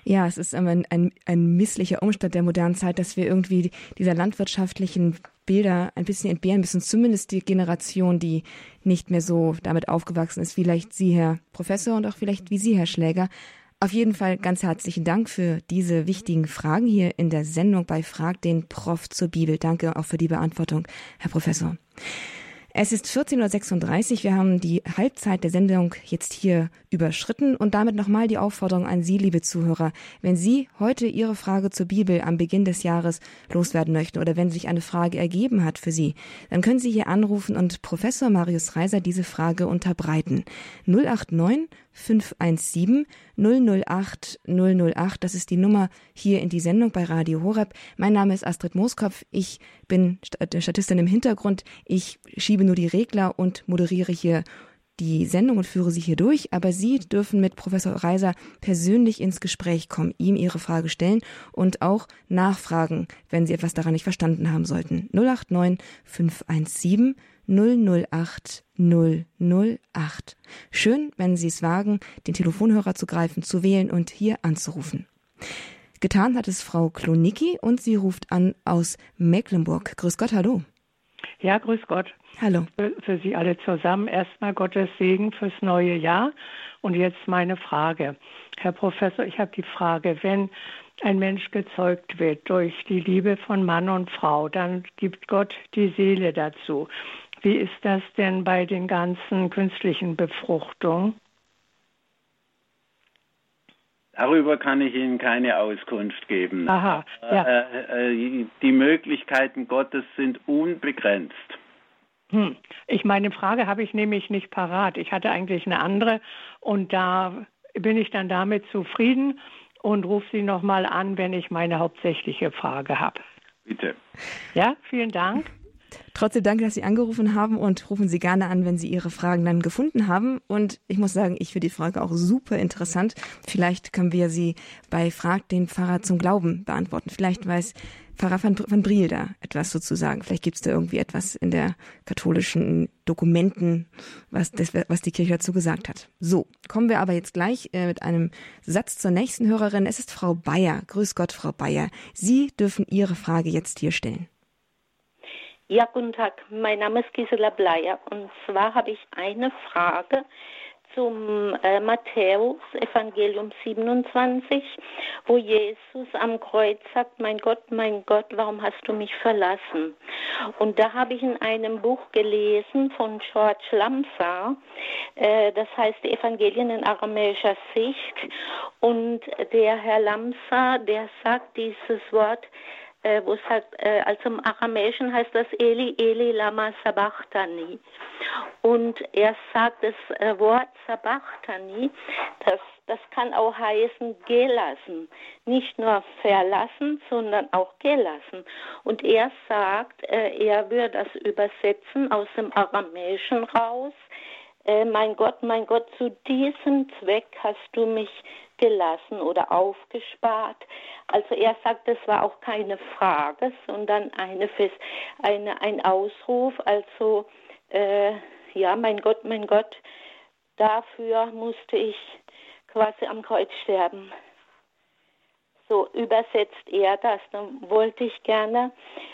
S1: Ja, es ist ein, ein, ein misslicher Umstand der modernen Zeit, dass wir irgendwie dieser landwirtschaftlichen Bilder ein bisschen entbehren müssen, zumindest die Generation, die nicht mehr so damit aufgewachsen ist, vielleicht Sie, Herr Professor, und auch vielleicht wie Sie, Herr Schläger. Auf jeden Fall ganz herzlichen Dank für diese wichtigen Fragen hier in der Sendung bei Frag den Prof zur Bibel. Danke auch für die Beantwortung, Herr Professor. Es ist 14.36 Uhr. Wir haben die Halbzeit der Sendung jetzt hier überschritten und damit nochmal die Aufforderung an Sie, liebe Zuhörer. Wenn Sie heute Ihre Frage zur Bibel am Beginn des Jahres loswerden möchten oder wenn sich eine Frage ergeben hat für Sie, dann können Sie hier anrufen und Professor Marius Reiser diese Frage unterbreiten. 089 517 008 008. Das ist die Nummer hier in die Sendung bei Radio Horeb. Mein Name ist Astrid Mooskopf. Ich bin Statistin im Hintergrund. Ich schiebe nur die Regler und moderiere hier die Sendung und führe sie hier durch, aber Sie dürfen mit Professor Reiser persönlich ins Gespräch kommen, ihm Ihre Frage stellen und auch nachfragen, wenn Sie etwas daran nicht verstanden haben sollten. 089 517 008 008. Schön, wenn Sie es wagen, den Telefonhörer zu greifen, zu wählen und hier anzurufen. Getan hat es Frau Klonicki und sie ruft an aus Mecklenburg. Grüß Gott, hallo.
S8: Ja, grüß Gott.
S1: Hallo.
S8: Für, für Sie alle zusammen erstmal Gottes Segen fürs neue Jahr. Und jetzt meine Frage. Herr Professor, ich habe die Frage, wenn ein Mensch gezeugt wird durch die Liebe von Mann und Frau, dann gibt Gott die Seele dazu. Wie ist das denn bei den ganzen künstlichen Befruchtungen?
S2: Darüber kann ich Ihnen keine Auskunft geben.
S8: Aha, ja.
S2: Äh, äh, die Möglichkeiten Gottes sind unbegrenzt.
S8: Hm. Ich meine Frage habe ich nämlich nicht parat. Ich hatte eigentlich eine andere und da bin ich dann damit zufrieden und rufe Sie nochmal an, wenn ich meine hauptsächliche Frage habe.
S2: Bitte.
S8: Ja, vielen Dank.
S1: Trotzdem danke, dass Sie angerufen haben und rufen Sie gerne an, wenn Sie Ihre Fragen dann gefunden haben. Und ich muss sagen, ich finde die Frage auch super interessant. Vielleicht können wir sie bei Frag den Pfarrer zum Glauben beantworten. Vielleicht weiß Pfarrer van, van Briel da etwas sozusagen. Vielleicht gibt es da irgendwie etwas in der katholischen Dokumenten, was, das, was die Kirche dazu gesagt hat. So, kommen wir aber jetzt gleich äh, mit einem Satz zur nächsten Hörerin. Es ist Frau Bayer. Grüß Gott, Frau Bayer. Sie dürfen Ihre Frage jetzt hier stellen.
S9: Ja, guten Tag. Mein Name ist Gisela Bleier und zwar habe ich eine Frage zum äh, Matthäus Evangelium 27, wo Jesus am Kreuz sagt, mein Gott, mein Gott, warum hast du mich verlassen? Und da habe ich in einem Buch gelesen von George Lamsa, äh, das heißt Evangelien in aramäischer Sicht. Und der Herr Lamsa, der sagt dieses Wort, äh, wo es halt, äh, also im Aramäischen heißt das Eli, Eli, Lama Sabachthani. Und er sagt das äh, Wort Sabachthani, das, das kann auch heißen gelassen. Nicht nur verlassen, sondern auch gelassen. Und er sagt, äh, er würde das übersetzen aus dem Aramäischen raus. Äh, mein Gott, mein Gott, zu diesem Zweck hast du mich gelassen oder aufgespart. Also er sagt, das war auch keine Frage, sondern eine, eine ein Ausruf. Also äh, ja, mein Gott, mein Gott, dafür musste ich quasi am Kreuz sterben. So übersetzt er das. Dann wollte ich gerne,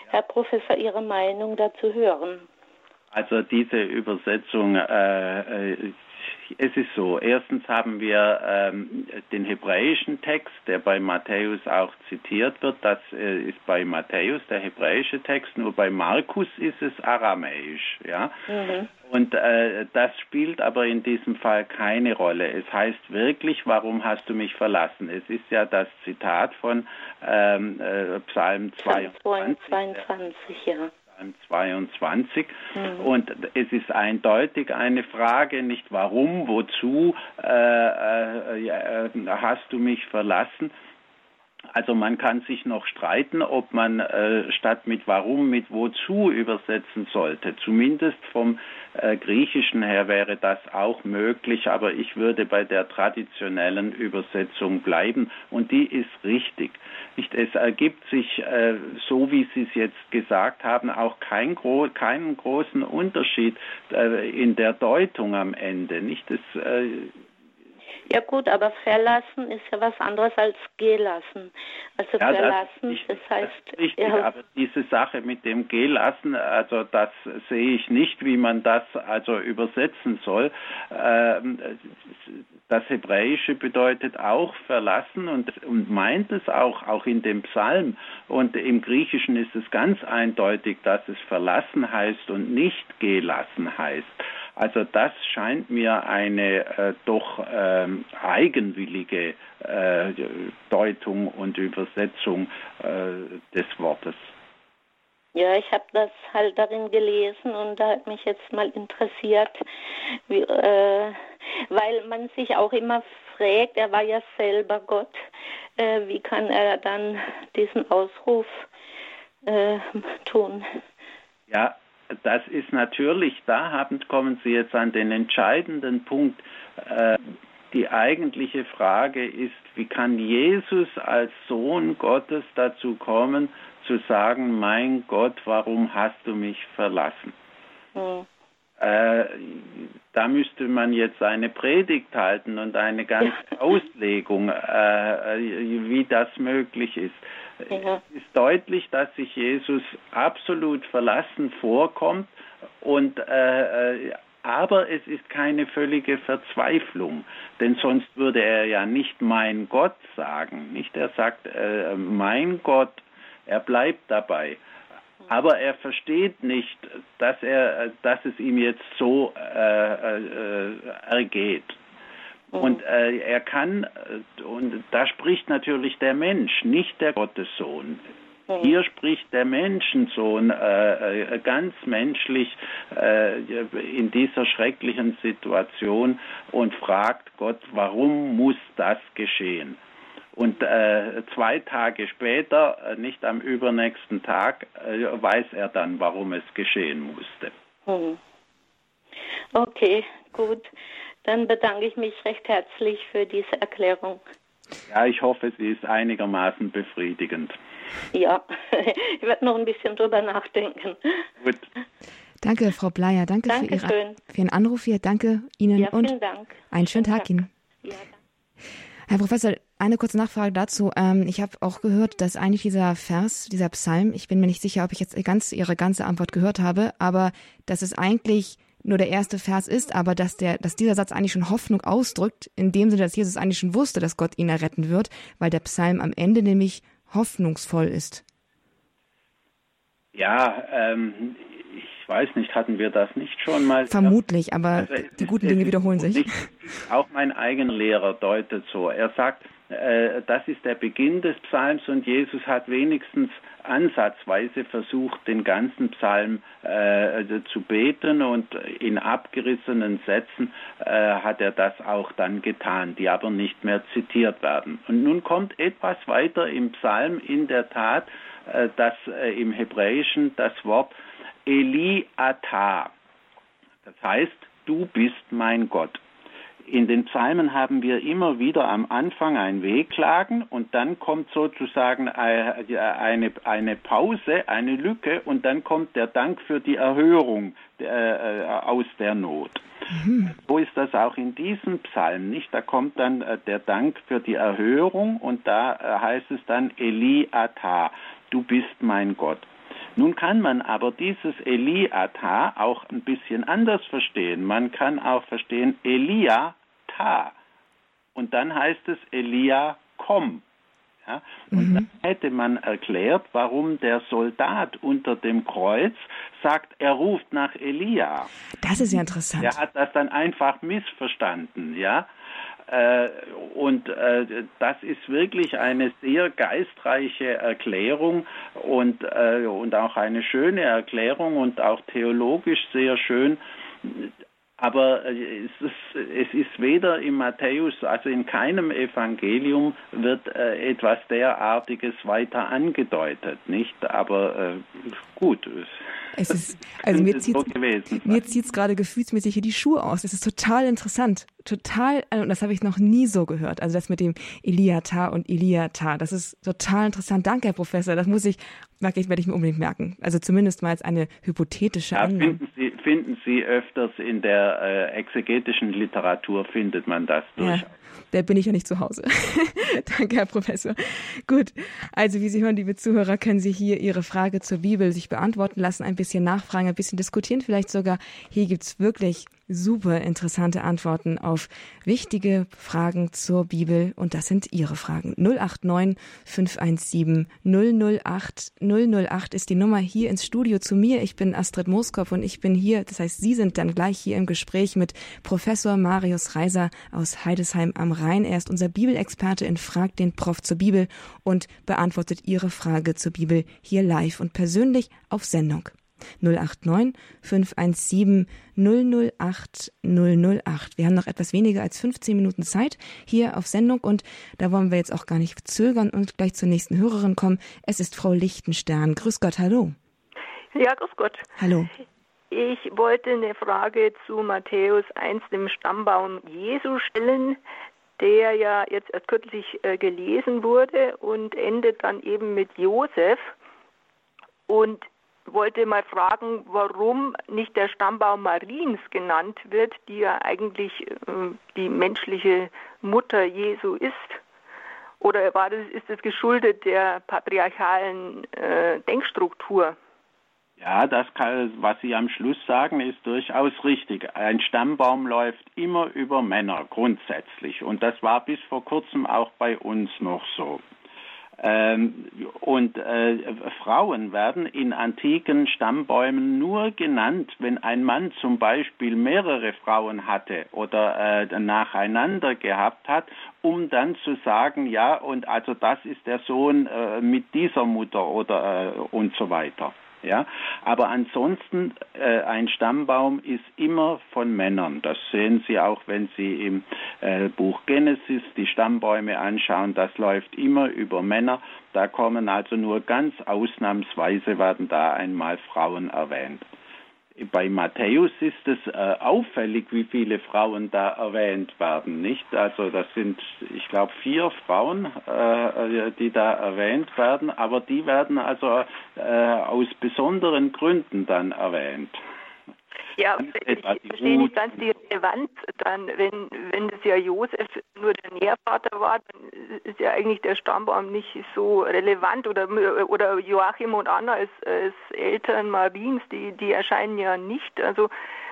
S9: Herr Professor, Ihre Meinung dazu hören.
S2: Also diese Übersetzung äh, äh es ist so, erstens haben wir ähm, den hebräischen Text, der bei Matthäus auch zitiert wird. Das äh, ist bei Matthäus der hebräische Text, nur bei Markus ist es aramäisch. Ja? Mhm. Und äh, das spielt aber in diesem Fall keine Rolle. Es heißt wirklich, warum hast du mich verlassen? Es ist ja das Zitat von ähm, äh, Psalm 22. 22, ja. 22. Mhm. Und es ist eindeutig eine Frage, nicht warum, wozu äh, äh, äh, hast du mich verlassen, also man kann sich noch streiten, ob man äh, statt mit warum mit wozu übersetzen sollte. Zumindest vom äh, Griechischen her wäre das auch möglich, aber ich würde bei der traditionellen Übersetzung bleiben und die ist richtig. Nicht, es ergibt sich, äh, so wie Sie es jetzt gesagt haben, auch kein gro keinen großen Unterschied äh, in der Deutung am Ende. Nicht, äh,
S9: ja gut, aber verlassen ist ja was anderes als gelassen. Also ja, verlassen, das, das heißt.
S2: Richtig, ja. aber diese Sache mit dem gelassen, also das sehe ich nicht, wie man das also übersetzen soll. Ähm, das Hebräische bedeutet auch verlassen und, und meint es auch, auch in dem Psalm. Und im Griechischen ist es ganz eindeutig, dass es verlassen heißt und nicht gelassen heißt. Also das scheint mir eine äh, doch ähm, eigenwillige äh, Deutung und Übersetzung äh, des Wortes.
S9: Ja, ich habe das halt darin gelesen und da hat mich jetzt mal interessiert, wie, äh, weil man sich auch immer fragt, er war ja selber Gott, äh, wie kann er dann diesen Ausruf äh, tun?
S2: Ja, das ist natürlich, da haben, kommen Sie jetzt an den entscheidenden Punkt. Äh, die eigentliche Frage ist, wie kann Jesus als Sohn Gottes dazu kommen, zu sagen, mein Gott, warum hast du mich verlassen? Mhm. Äh, da müsste man jetzt eine Predigt halten und eine ganze Auslegung, äh, wie das möglich ist. Ja. Es ist deutlich, dass sich Jesus absolut verlassen vorkommt und äh, äh, aber es ist keine völlige Verzweiflung, denn sonst würde er ja nicht mein Gott sagen, nicht? Er sagt äh, mein Gott, er bleibt dabei, aber er versteht nicht, dass er, dass es ihm jetzt so äh, äh, ergeht. Und äh, er kann, äh, und da spricht natürlich der Mensch, nicht der Gottessohn. Mhm. Hier spricht der Menschensohn äh, äh, ganz menschlich äh, in dieser schrecklichen Situation und fragt Gott, warum muss das geschehen? Und äh, zwei Tage später, äh, nicht am übernächsten Tag, weiß er dann, warum es geschehen musste.
S9: Mhm. Okay, gut. Dann bedanke ich mich recht herzlich für diese Erklärung.
S2: Ja, ich hoffe, sie ist einigermaßen befriedigend.
S9: Ja, ich werde noch ein bisschen drüber nachdenken. Gut.
S1: Danke, Frau Bleier. Danke für, Ihre, für, Ihren Anruf hier. Danke Ihnen ja, und Dank. einen schönen Tag, Tag Ihnen. Ja, Herr Professor, eine kurze Nachfrage dazu. Ähm, ich habe auch gehört, dass eigentlich dieser Vers, dieser Psalm, ich bin mir nicht sicher, ob ich jetzt ganz Ihre ganze Antwort gehört habe, aber dass es eigentlich nur der erste Vers ist, aber dass, der, dass dieser Satz eigentlich schon Hoffnung ausdrückt, in dem Sinne, dass Jesus eigentlich schon wusste, dass Gott ihn erretten wird, weil der Psalm am Ende nämlich hoffnungsvoll ist.
S2: Ja, ähm, ich weiß nicht, hatten wir das nicht schon mal?
S1: Vermutlich, aber also die guten Dinge wiederholen sich.
S2: Auch mein eigener Lehrer deutet so. Er sagt, äh, das ist der Beginn des Psalms und Jesus hat wenigstens ansatzweise versucht, den ganzen Psalm äh, zu beten und in abgerissenen Sätzen äh, hat er das auch dann getan, die aber nicht mehr zitiert werden. Und nun kommt etwas weiter im Psalm in der Tat, äh, das äh, im Hebräischen das Wort Eliata. Das heißt, du bist mein Gott in den Psalmen haben wir immer wieder am Anfang ein Wehklagen und dann kommt sozusagen eine, eine Pause, eine Lücke und dann kommt der Dank für die Erhörung äh, aus der Not. Mhm. So ist das auch in diesem Psalm, nicht? Da kommt dann äh, der Dank für die Erhörung und da äh, heißt es dann Eliata, du bist mein Gott. Nun kann man aber dieses Eliata auch ein bisschen anders verstehen. Man kann auch verstehen Elia ta. Und dann heißt es Elia komm. Ja? Und mhm. dann hätte man erklärt, warum der Soldat unter dem Kreuz sagt, er ruft nach Elia.
S1: Das ist ja interessant.
S2: Er hat das dann einfach missverstanden, ja. Äh, und äh, das ist wirklich eine sehr geistreiche Erklärung und, äh, und auch eine schöne Erklärung und auch theologisch sehr schön. Aber es ist, es ist weder im Matthäus, also in keinem Evangelium wird etwas derartiges weiter angedeutet, nicht? Aber gut.
S1: Es ist, also mir zieht es gerade gefühlsmäßig hier die Schuhe aus. Es ist total interessant. Total, äh, und das habe ich noch nie so gehört. Also das mit dem Eliata und Eliata. Das ist total interessant. Danke, Herr Professor. Das muss ich, werde ich mir unbedingt merken. Also zumindest mal als eine hypothetische
S2: ja, Finden Sie, finden Sie öfters in der äh, exegetischen Literatur findet man das
S1: durchaus. Ja da bin ich ja nicht zu Hause. Danke, Herr Professor. Gut, also wie Sie hören, liebe Zuhörer, können Sie hier Ihre Frage zur Bibel sich beantworten lassen, ein bisschen nachfragen, ein bisschen diskutieren, vielleicht sogar. Hier gibt's wirklich super interessante Antworten auf wichtige Fragen zur Bibel und das sind Ihre Fragen. 089 517 008 008 ist die Nummer hier ins Studio zu mir. Ich bin Astrid Moskop und ich bin hier, das heißt, Sie sind dann gleich hier im Gespräch mit Professor Marius Reiser aus Heidesheim am Rhein. Er ist unser Bibelexperte in Frag den Prof zur Bibel und beantwortet Ihre Frage zur Bibel hier live und persönlich auf Sendung. 089 517 008 008. Wir haben noch etwas weniger als 15 Minuten Zeit hier auf Sendung und da wollen wir jetzt auch gar nicht zögern und gleich zur nächsten Hörerin kommen. Es ist Frau Lichtenstern. Grüß Gott, hallo.
S10: Ja, grüß Gott.
S1: Hallo.
S10: Ich wollte eine Frage zu Matthäus 1, dem Stammbaum Jesu stellen, der ja jetzt erst kürzlich äh, gelesen wurde und endet dann eben mit Josef. Und wollte mal fragen, warum nicht der Stammbaum Mariens genannt wird, die ja eigentlich äh, die menschliche Mutter Jesu ist. Oder war das, ist es geschuldet der patriarchalen äh, Denkstruktur?
S2: Ja, das kann, was Sie am Schluss sagen, ist durchaus richtig. Ein Stammbaum läuft immer über Männer grundsätzlich. Und das war bis vor kurzem auch bei uns noch so. Ähm, und äh, Frauen werden in antiken Stammbäumen nur genannt, wenn ein Mann zum Beispiel mehrere Frauen hatte oder äh, nacheinander gehabt hat, um dann zu sagen, ja, und also das ist der Sohn äh, mit dieser Mutter oder äh, und so weiter. Ja, aber ansonsten äh, ein Stammbaum ist immer von Männern. Das sehen Sie auch, wenn Sie im äh, Buch Genesis die Stammbäume anschauen. Das läuft immer über Männer. Da kommen also nur ganz ausnahmsweise werden da einmal Frauen erwähnt. Bei Matthäus ist es äh, auffällig, wie viele Frauen da erwähnt werden, nicht? Also das sind, ich glaube, vier Frauen, äh, die da erwähnt werden, aber die werden also äh, aus besonderen Gründen dann erwähnt.
S10: Ja, ich verstehe nicht ganz die Relevanz dann, wenn, wenn das ja Josef nur der Nährvater war, dann ist ja eigentlich der Stammbaum nicht so relevant oder, oder Joachim und Anna als, als Eltern Mariens, die, die erscheinen ja nicht. Also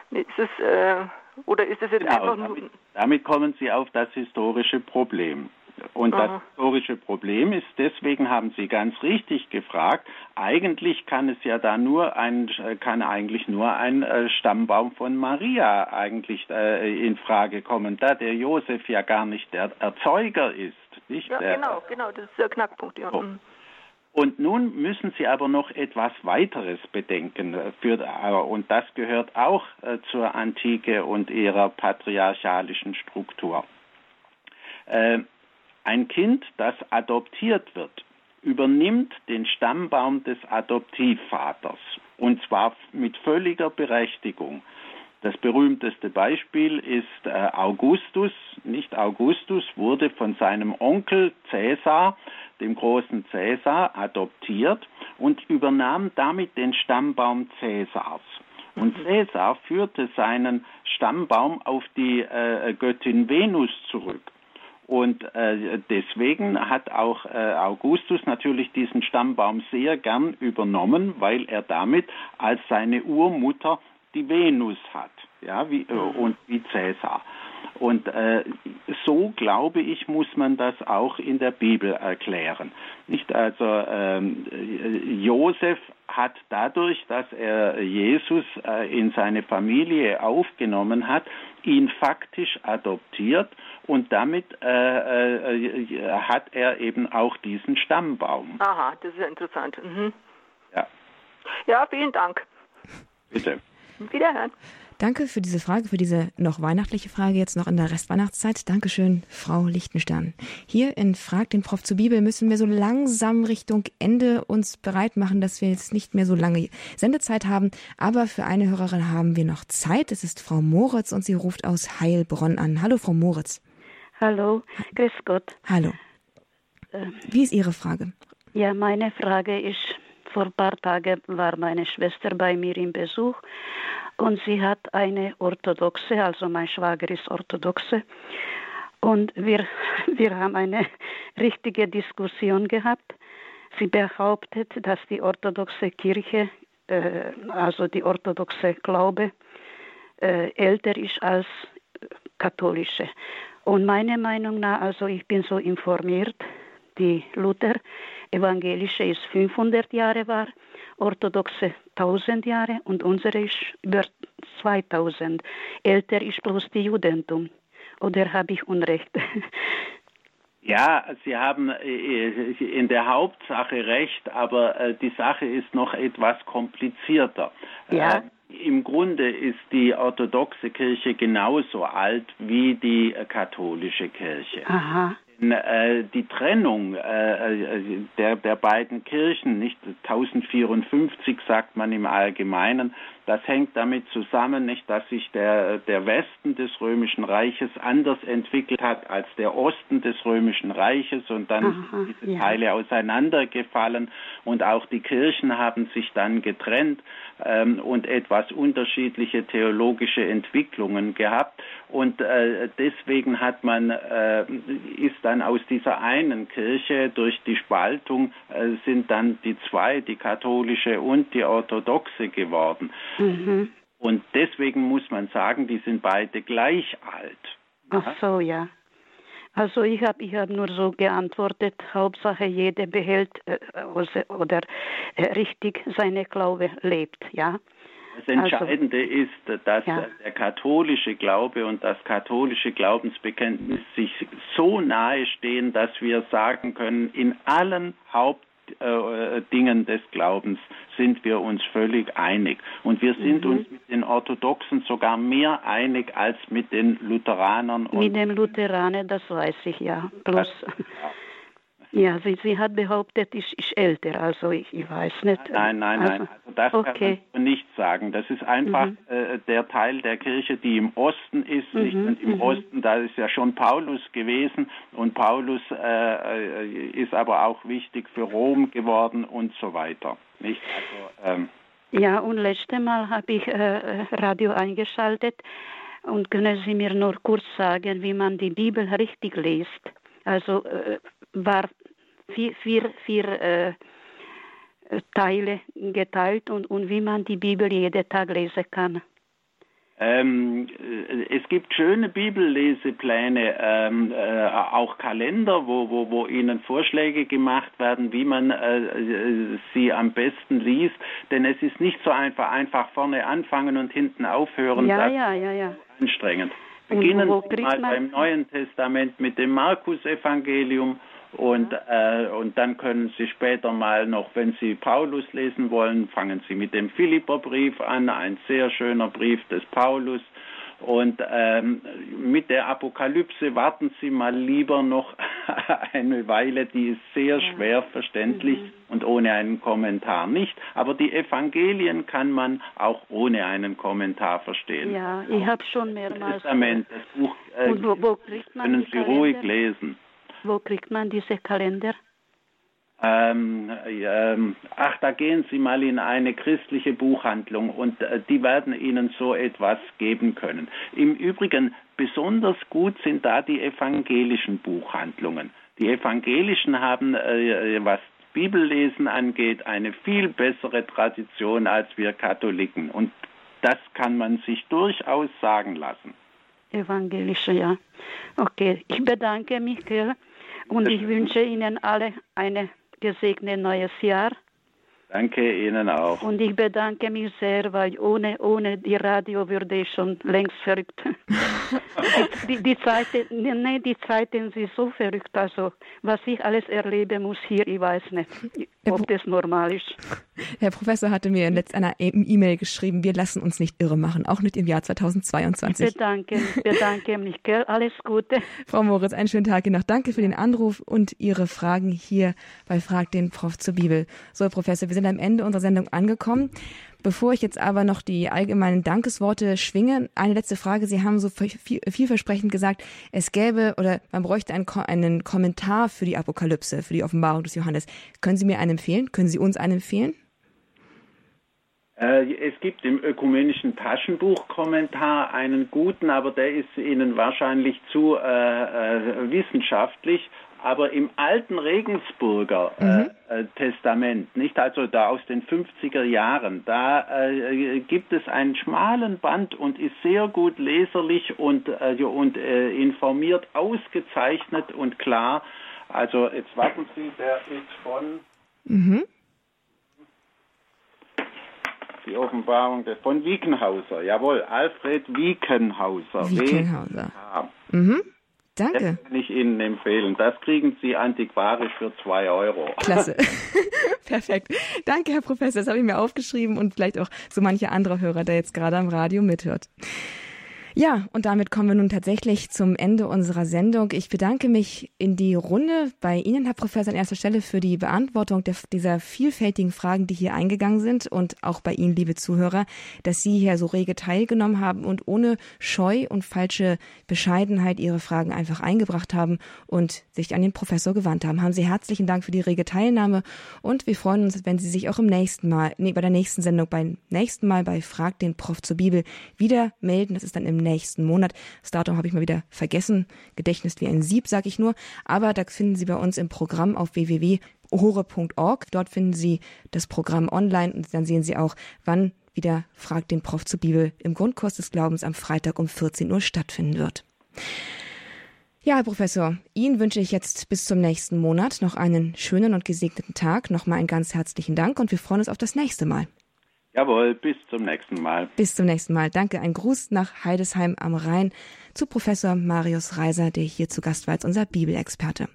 S10: ist es, äh, oder ist es jetzt genau, einfach
S2: nur. Damit, damit kommen Sie auf das historische Problem. Und das historische Problem ist, deswegen haben Sie ganz richtig gefragt, eigentlich kann es ja da nur ein, kann eigentlich nur ein äh, Stammbaum von Maria eigentlich äh, in Frage kommen, da der Josef ja gar nicht der Erzeuger ist. Nicht?
S10: Ja,
S2: der,
S10: genau, genau, das ist der Knackpunkt. Ja.
S2: So. Mhm. Und nun müssen Sie aber noch etwas weiteres bedenken. Äh, für, und das gehört auch zur Antike und ihrer patriarchalischen Struktur. Ein Kind, das adoptiert wird, übernimmt den Stammbaum des Adoptivvaters. Und zwar mit völliger Berechtigung. Das berühmteste Beispiel ist Augustus. Nicht Augustus wurde von seinem Onkel Caesar dem großen Cäsar, adoptiert und übernahm damit den Stammbaum Cäsars. Und Cäsar führte seinen Stammbaum auf die äh, Göttin Venus zurück. Und äh, deswegen hat auch äh, Augustus natürlich diesen Stammbaum sehr gern übernommen, weil er damit als seine Urmutter die Venus hat, ja, wie, äh, und wie Cäsar. Und äh, so, glaube ich, muss man das auch in der Bibel erklären. Nicht also ähm, Josef hat dadurch, dass er Jesus äh, in seine Familie aufgenommen hat, ihn faktisch adoptiert und damit äh, äh, hat er eben auch diesen Stammbaum.
S10: Aha, das ist interessant. Mhm.
S2: Ja.
S10: Ja, vielen Dank.
S2: Bitte.
S10: Wiederhören.
S1: Danke für diese Frage, für diese noch weihnachtliche Frage jetzt noch in der Restweihnachtszeit. Dankeschön, Frau Lichtenstern. Hier in Frag den Prof zur Bibel müssen wir so langsam Richtung Ende uns bereit machen, dass wir jetzt nicht mehr so lange Sendezeit haben. Aber für eine Hörerin haben wir noch Zeit. Es ist Frau Moritz und sie ruft aus Heilbronn an. Hallo, Frau Moritz.
S11: Hallo, grüß Gott.
S1: Hallo. Ähm, Wie ist Ihre Frage?
S11: Ja, meine Frage ist, vor ein paar Tagen war meine Schwester bei mir im Besuch und sie hat eine orthodoxe, also mein Schwager ist orthodoxe. Und wir, wir haben eine richtige Diskussion gehabt. Sie behauptet, dass die orthodoxe Kirche, äh, also die orthodoxe Glaube, äh, älter ist als katholische. Und meiner Meinung nach, also ich bin so informiert, die Luther evangelische ist 500 Jahre war orthodoxe 1000 Jahre und unsere ist über 2000. Älter ist bloß die Judentum. Oder habe ich Unrecht?
S2: Ja, Sie haben äh, in der Hauptsache recht, aber äh, die Sache ist noch etwas komplizierter.
S11: Ja.
S2: Äh, Im Grunde ist die orthodoxe Kirche genauso alt wie die katholische Kirche.
S11: Aha
S2: äh, die Trennung äh, der, der beiden Kirchen, nicht 1054 sagt man im Allgemeinen, das hängt damit zusammen, nicht, dass sich der, der Westen des Römischen Reiches anders entwickelt hat als der Osten des Römischen Reiches und dann Aha, sind diese ja. Teile auseinandergefallen und auch die Kirchen haben sich dann getrennt ähm, und etwas unterschiedliche theologische Entwicklungen gehabt und äh, deswegen hat man äh, ist dann aus dieser einen Kirche durch die Spaltung äh, sind dann die zwei, die katholische und die orthodoxe geworden. Mhm. Und deswegen muss man sagen, die sind beide gleich alt.
S11: Ach so, ja. Also ich habe ich hab nur so geantwortet, Hauptsache jeder behält äh, oder äh, richtig seine Glaube lebt, ja.
S2: Das Entscheidende also, ist, dass ja. der katholische Glaube und das katholische Glaubensbekenntnis sich so nahe stehen, dass wir sagen können, in allen Hauptdingen äh, des Glaubens sind wir uns völlig einig. Und wir sind mhm. uns mit den Orthodoxen sogar mehr einig als mit den Lutheranern.
S11: mit den Lutheranern, das weiß ich ja. Bloß, ja. Sie, sie hat behauptet, ich, ich älter, also ich, ich weiß nicht.
S2: Nein, nein, nein, also, also das okay. kann man nicht sagen. Das ist einfach mhm. äh, der Teil der Kirche, die im Osten ist. Mhm. Nicht? Und im mhm. Osten, da ist ja schon Paulus gewesen und Paulus äh, äh, ist aber auch wichtig für Rom geworden und so weiter. Nicht? Also,
S11: ähm, ja, und letztes Mal habe ich äh, Radio eingeschaltet und können Sie mir nur kurz sagen, wie man die Bibel richtig liest? Also äh, war vier, vier, vier äh, Teile geteilt und, und wie man die Bibel jeden Tag lesen kann.
S2: Ähm, äh, es gibt schöne Bibellesepläne, ähm, äh, auch Kalender, wo, wo, wo Ihnen Vorschläge gemacht werden, wie man äh, äh, sie am besten liest. Denn es ist nicht so einfach, einfach vorne anfangen und hinten aufhören.
S11: Ja, ja, ja, ja.
S2: Anstrengend. Beginnen Sie mal beim Neuen Testament mit dem Markus-Evangelium und, äh, und dann können Sie später mal noch, wenn Sie Paulus lesen wollen, fangen Sie mit dem Philipperbrief an, ein sehr schöner Brief des Paulus. Und ähm, mit der Apokalypse warten Sie mal lieber noch eine Weile, die ist sehr schwer verständlich mhm. und ohne einen Kommentar nicht. Aber die Evangelien kann man auch ohne einen Kommentar verstehen.
S11: Ja, ich habe schon mehrmals.
S2: Testament, das Buch äh,
S11: wo, wo können
S2: Sie ruhig lesen.
S11: Wo kriegt man diese Kalender?
S2: Ähm, ähm, ach, da gehen Sie mal in eine christliche Buchhandlung und äh, die werden Ihnen so etwas geben können. Im Übrigen, besonders gut sind da die evangelischen Buchhandlungen. Die evangelischen haben, äh, was Bibellesen angeht, eine viel bessere Tradition als wir Katholiken. Und das kann man sich durchaus sagen lassen.
S11: Evangelische, ja. Okay, ich bedanke mich, Gell, und ich wünsche Ihnen alle eine gesegnetes neues Jahr.
S2: Danke Ihnen auch.
S11: Und ich bedanke mich sehr, weil ohne, ohne die Radio würde ich schon längst verrückt. die, die, die, Zeiten, nee, die Zeiten sind so verrückt. Also, was ich alles erleben muss hier, ich weiß nicht, ob das normal ist.
S1: Herr Professor hatte mir in letzter E-Mail geschrieben, wir lassen uns nicht irre machen, auch nicht im Jahr 2022.
S11: Ich bedanke, bedanke mich, gell? alles Gute.
S1: Frau Moritz, einen schönen Tag Ihnen noch. Danke für den Anruf und Ihre Fragen hier bei Frag den Prof zur Bibel. So, Herr Professor, wir sind am Ende unserer Sendung angekommen. Bevor ich jetzt aber noch die allgemeinen Dankesworte schwinge, eine letzte Frage. Sie haben so vielversprechend gesagt, es gäbe oder man bräuchte einen, einen Kommentar für die Apokalypse, für die Offenbarung des Johannes. Können Sie mir einen empfehlen? Können Sie uns einen empfehlen?
S2: Äh, es gibt im ökumenischen Taschenbuch-Kommentar einen guten, aber der ist Ihnen wahrscheinlich zu äh, äh, wissenschaftlich. Aber im alten Regensburger äh, mhm. äh, Testament, nicht also da aus den 50er Jahren, da äh, gibt es einen schmalen Band und ist sehr gut leserlich und, und informiert, ausgezeichnet und klar. Also jetzt warten Sie, der ist von mhm die Offenbarung von Wiekenhauser. Jawohl, Alfred Wiekenhauser.
S1: Wiekenhauser. Mhm. Danke.
S2: Das kann ich Ihnen empfehlen. Das kriegen Sie antiquarisch für zwei Euro.
S1: Klasse. Perfekt. Danke, Herr Professor. Das habe ich mir aufgeschrieben und vielleicht auch so mancher anderer Hörer, der jetzt gerade am Radio mithört. Ja, und damit kommen wir nun tatsächlich zum Ende unserer Sendung. Ich bedanke mich in die Runde bei Ihnen, Herr Professor, an erster Stelle für die Beantwortung der, dieser vielfältigen Fragen, die hier eingegangen sind und auch bei Ihnen, liebe Zuhörer, dass Sie hier so rege teilgenommen haben und ohne Scheu und falsche Bescheidenheit Ihre Fragen einfach eingebracht haben und sich an den Professor gewandt haben. Haben Sie herzlichen Dank für die rege Teilnahme und wir freuen uns, wenn Sie sich auch im nächsten Mal, nee, bei der nächsten Sendung, beim nächsten Mal bei Frag den Prof zur Bibel wieder melden. Das ist dann im nächsten Monat. Das Datum habe ich mal wieder vergessen. Gedächtnis wie ein Sieb, sage ich nur. Aber da finden Sie bei uns im Programm auf www.hore.org. Dort finden Sie das Programm online und dann sehen Sie auch, wann wieder Fragt den Prof zur Bibel im Grundkurs des Glaubens am Freitag um 14 Uhr stattfinden wird. Ja, Herr Professor, Ihnen wünsche ich jetzt bis zum nächsten Monat noch einen schönen und gesegneten Tag. Nochmal einen ganz herzlichen Dank und wir freuen uns auf das nächste Mal.
S2: Jawohl, bis zum nächsten Mal.
S1: Bis zum nächsten Mal. Danke. Ein Gruß nach Heidesheim am Rhein zu Professor Marius Reiser, der hier zu Gast war als unser Bibelexperte.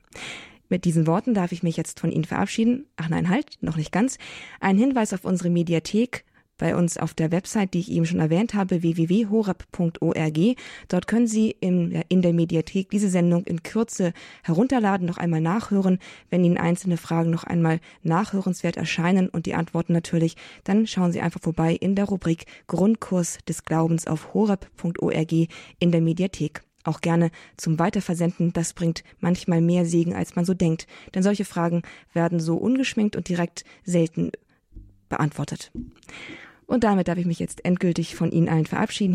S1: Mit diesen Worten darf ich mich jetzt von Ihnen verabschieden. Ach nein, halt, noch nicht ganz. Ein Hinweis auf unsere Mediathek bei uns auf der Website, die ich eben schon erwähnt habe, www.horab.org. Dort können Sie in, in der Mediathek diese Sendung in Kürze herunterladen, noch einmal nachhören. Wenn Ihnen einzelne Fragen noch einmal nachhörenswert erscheinen und die Antworten natürlich, dann schauen Sie einfach vorbei in der Rubrik Grundkurs des Glaubens auf horab.org in der Mediathek auch gerne zum Weiterversenden. Das bringt manchmal mehr Segen, als man so denkt. Denn solche Fragen werden so ungeschminkt und direkt selten beantwortet. Und damit darf ich mich jetzt endgültig von Ihnen allen verabschieden.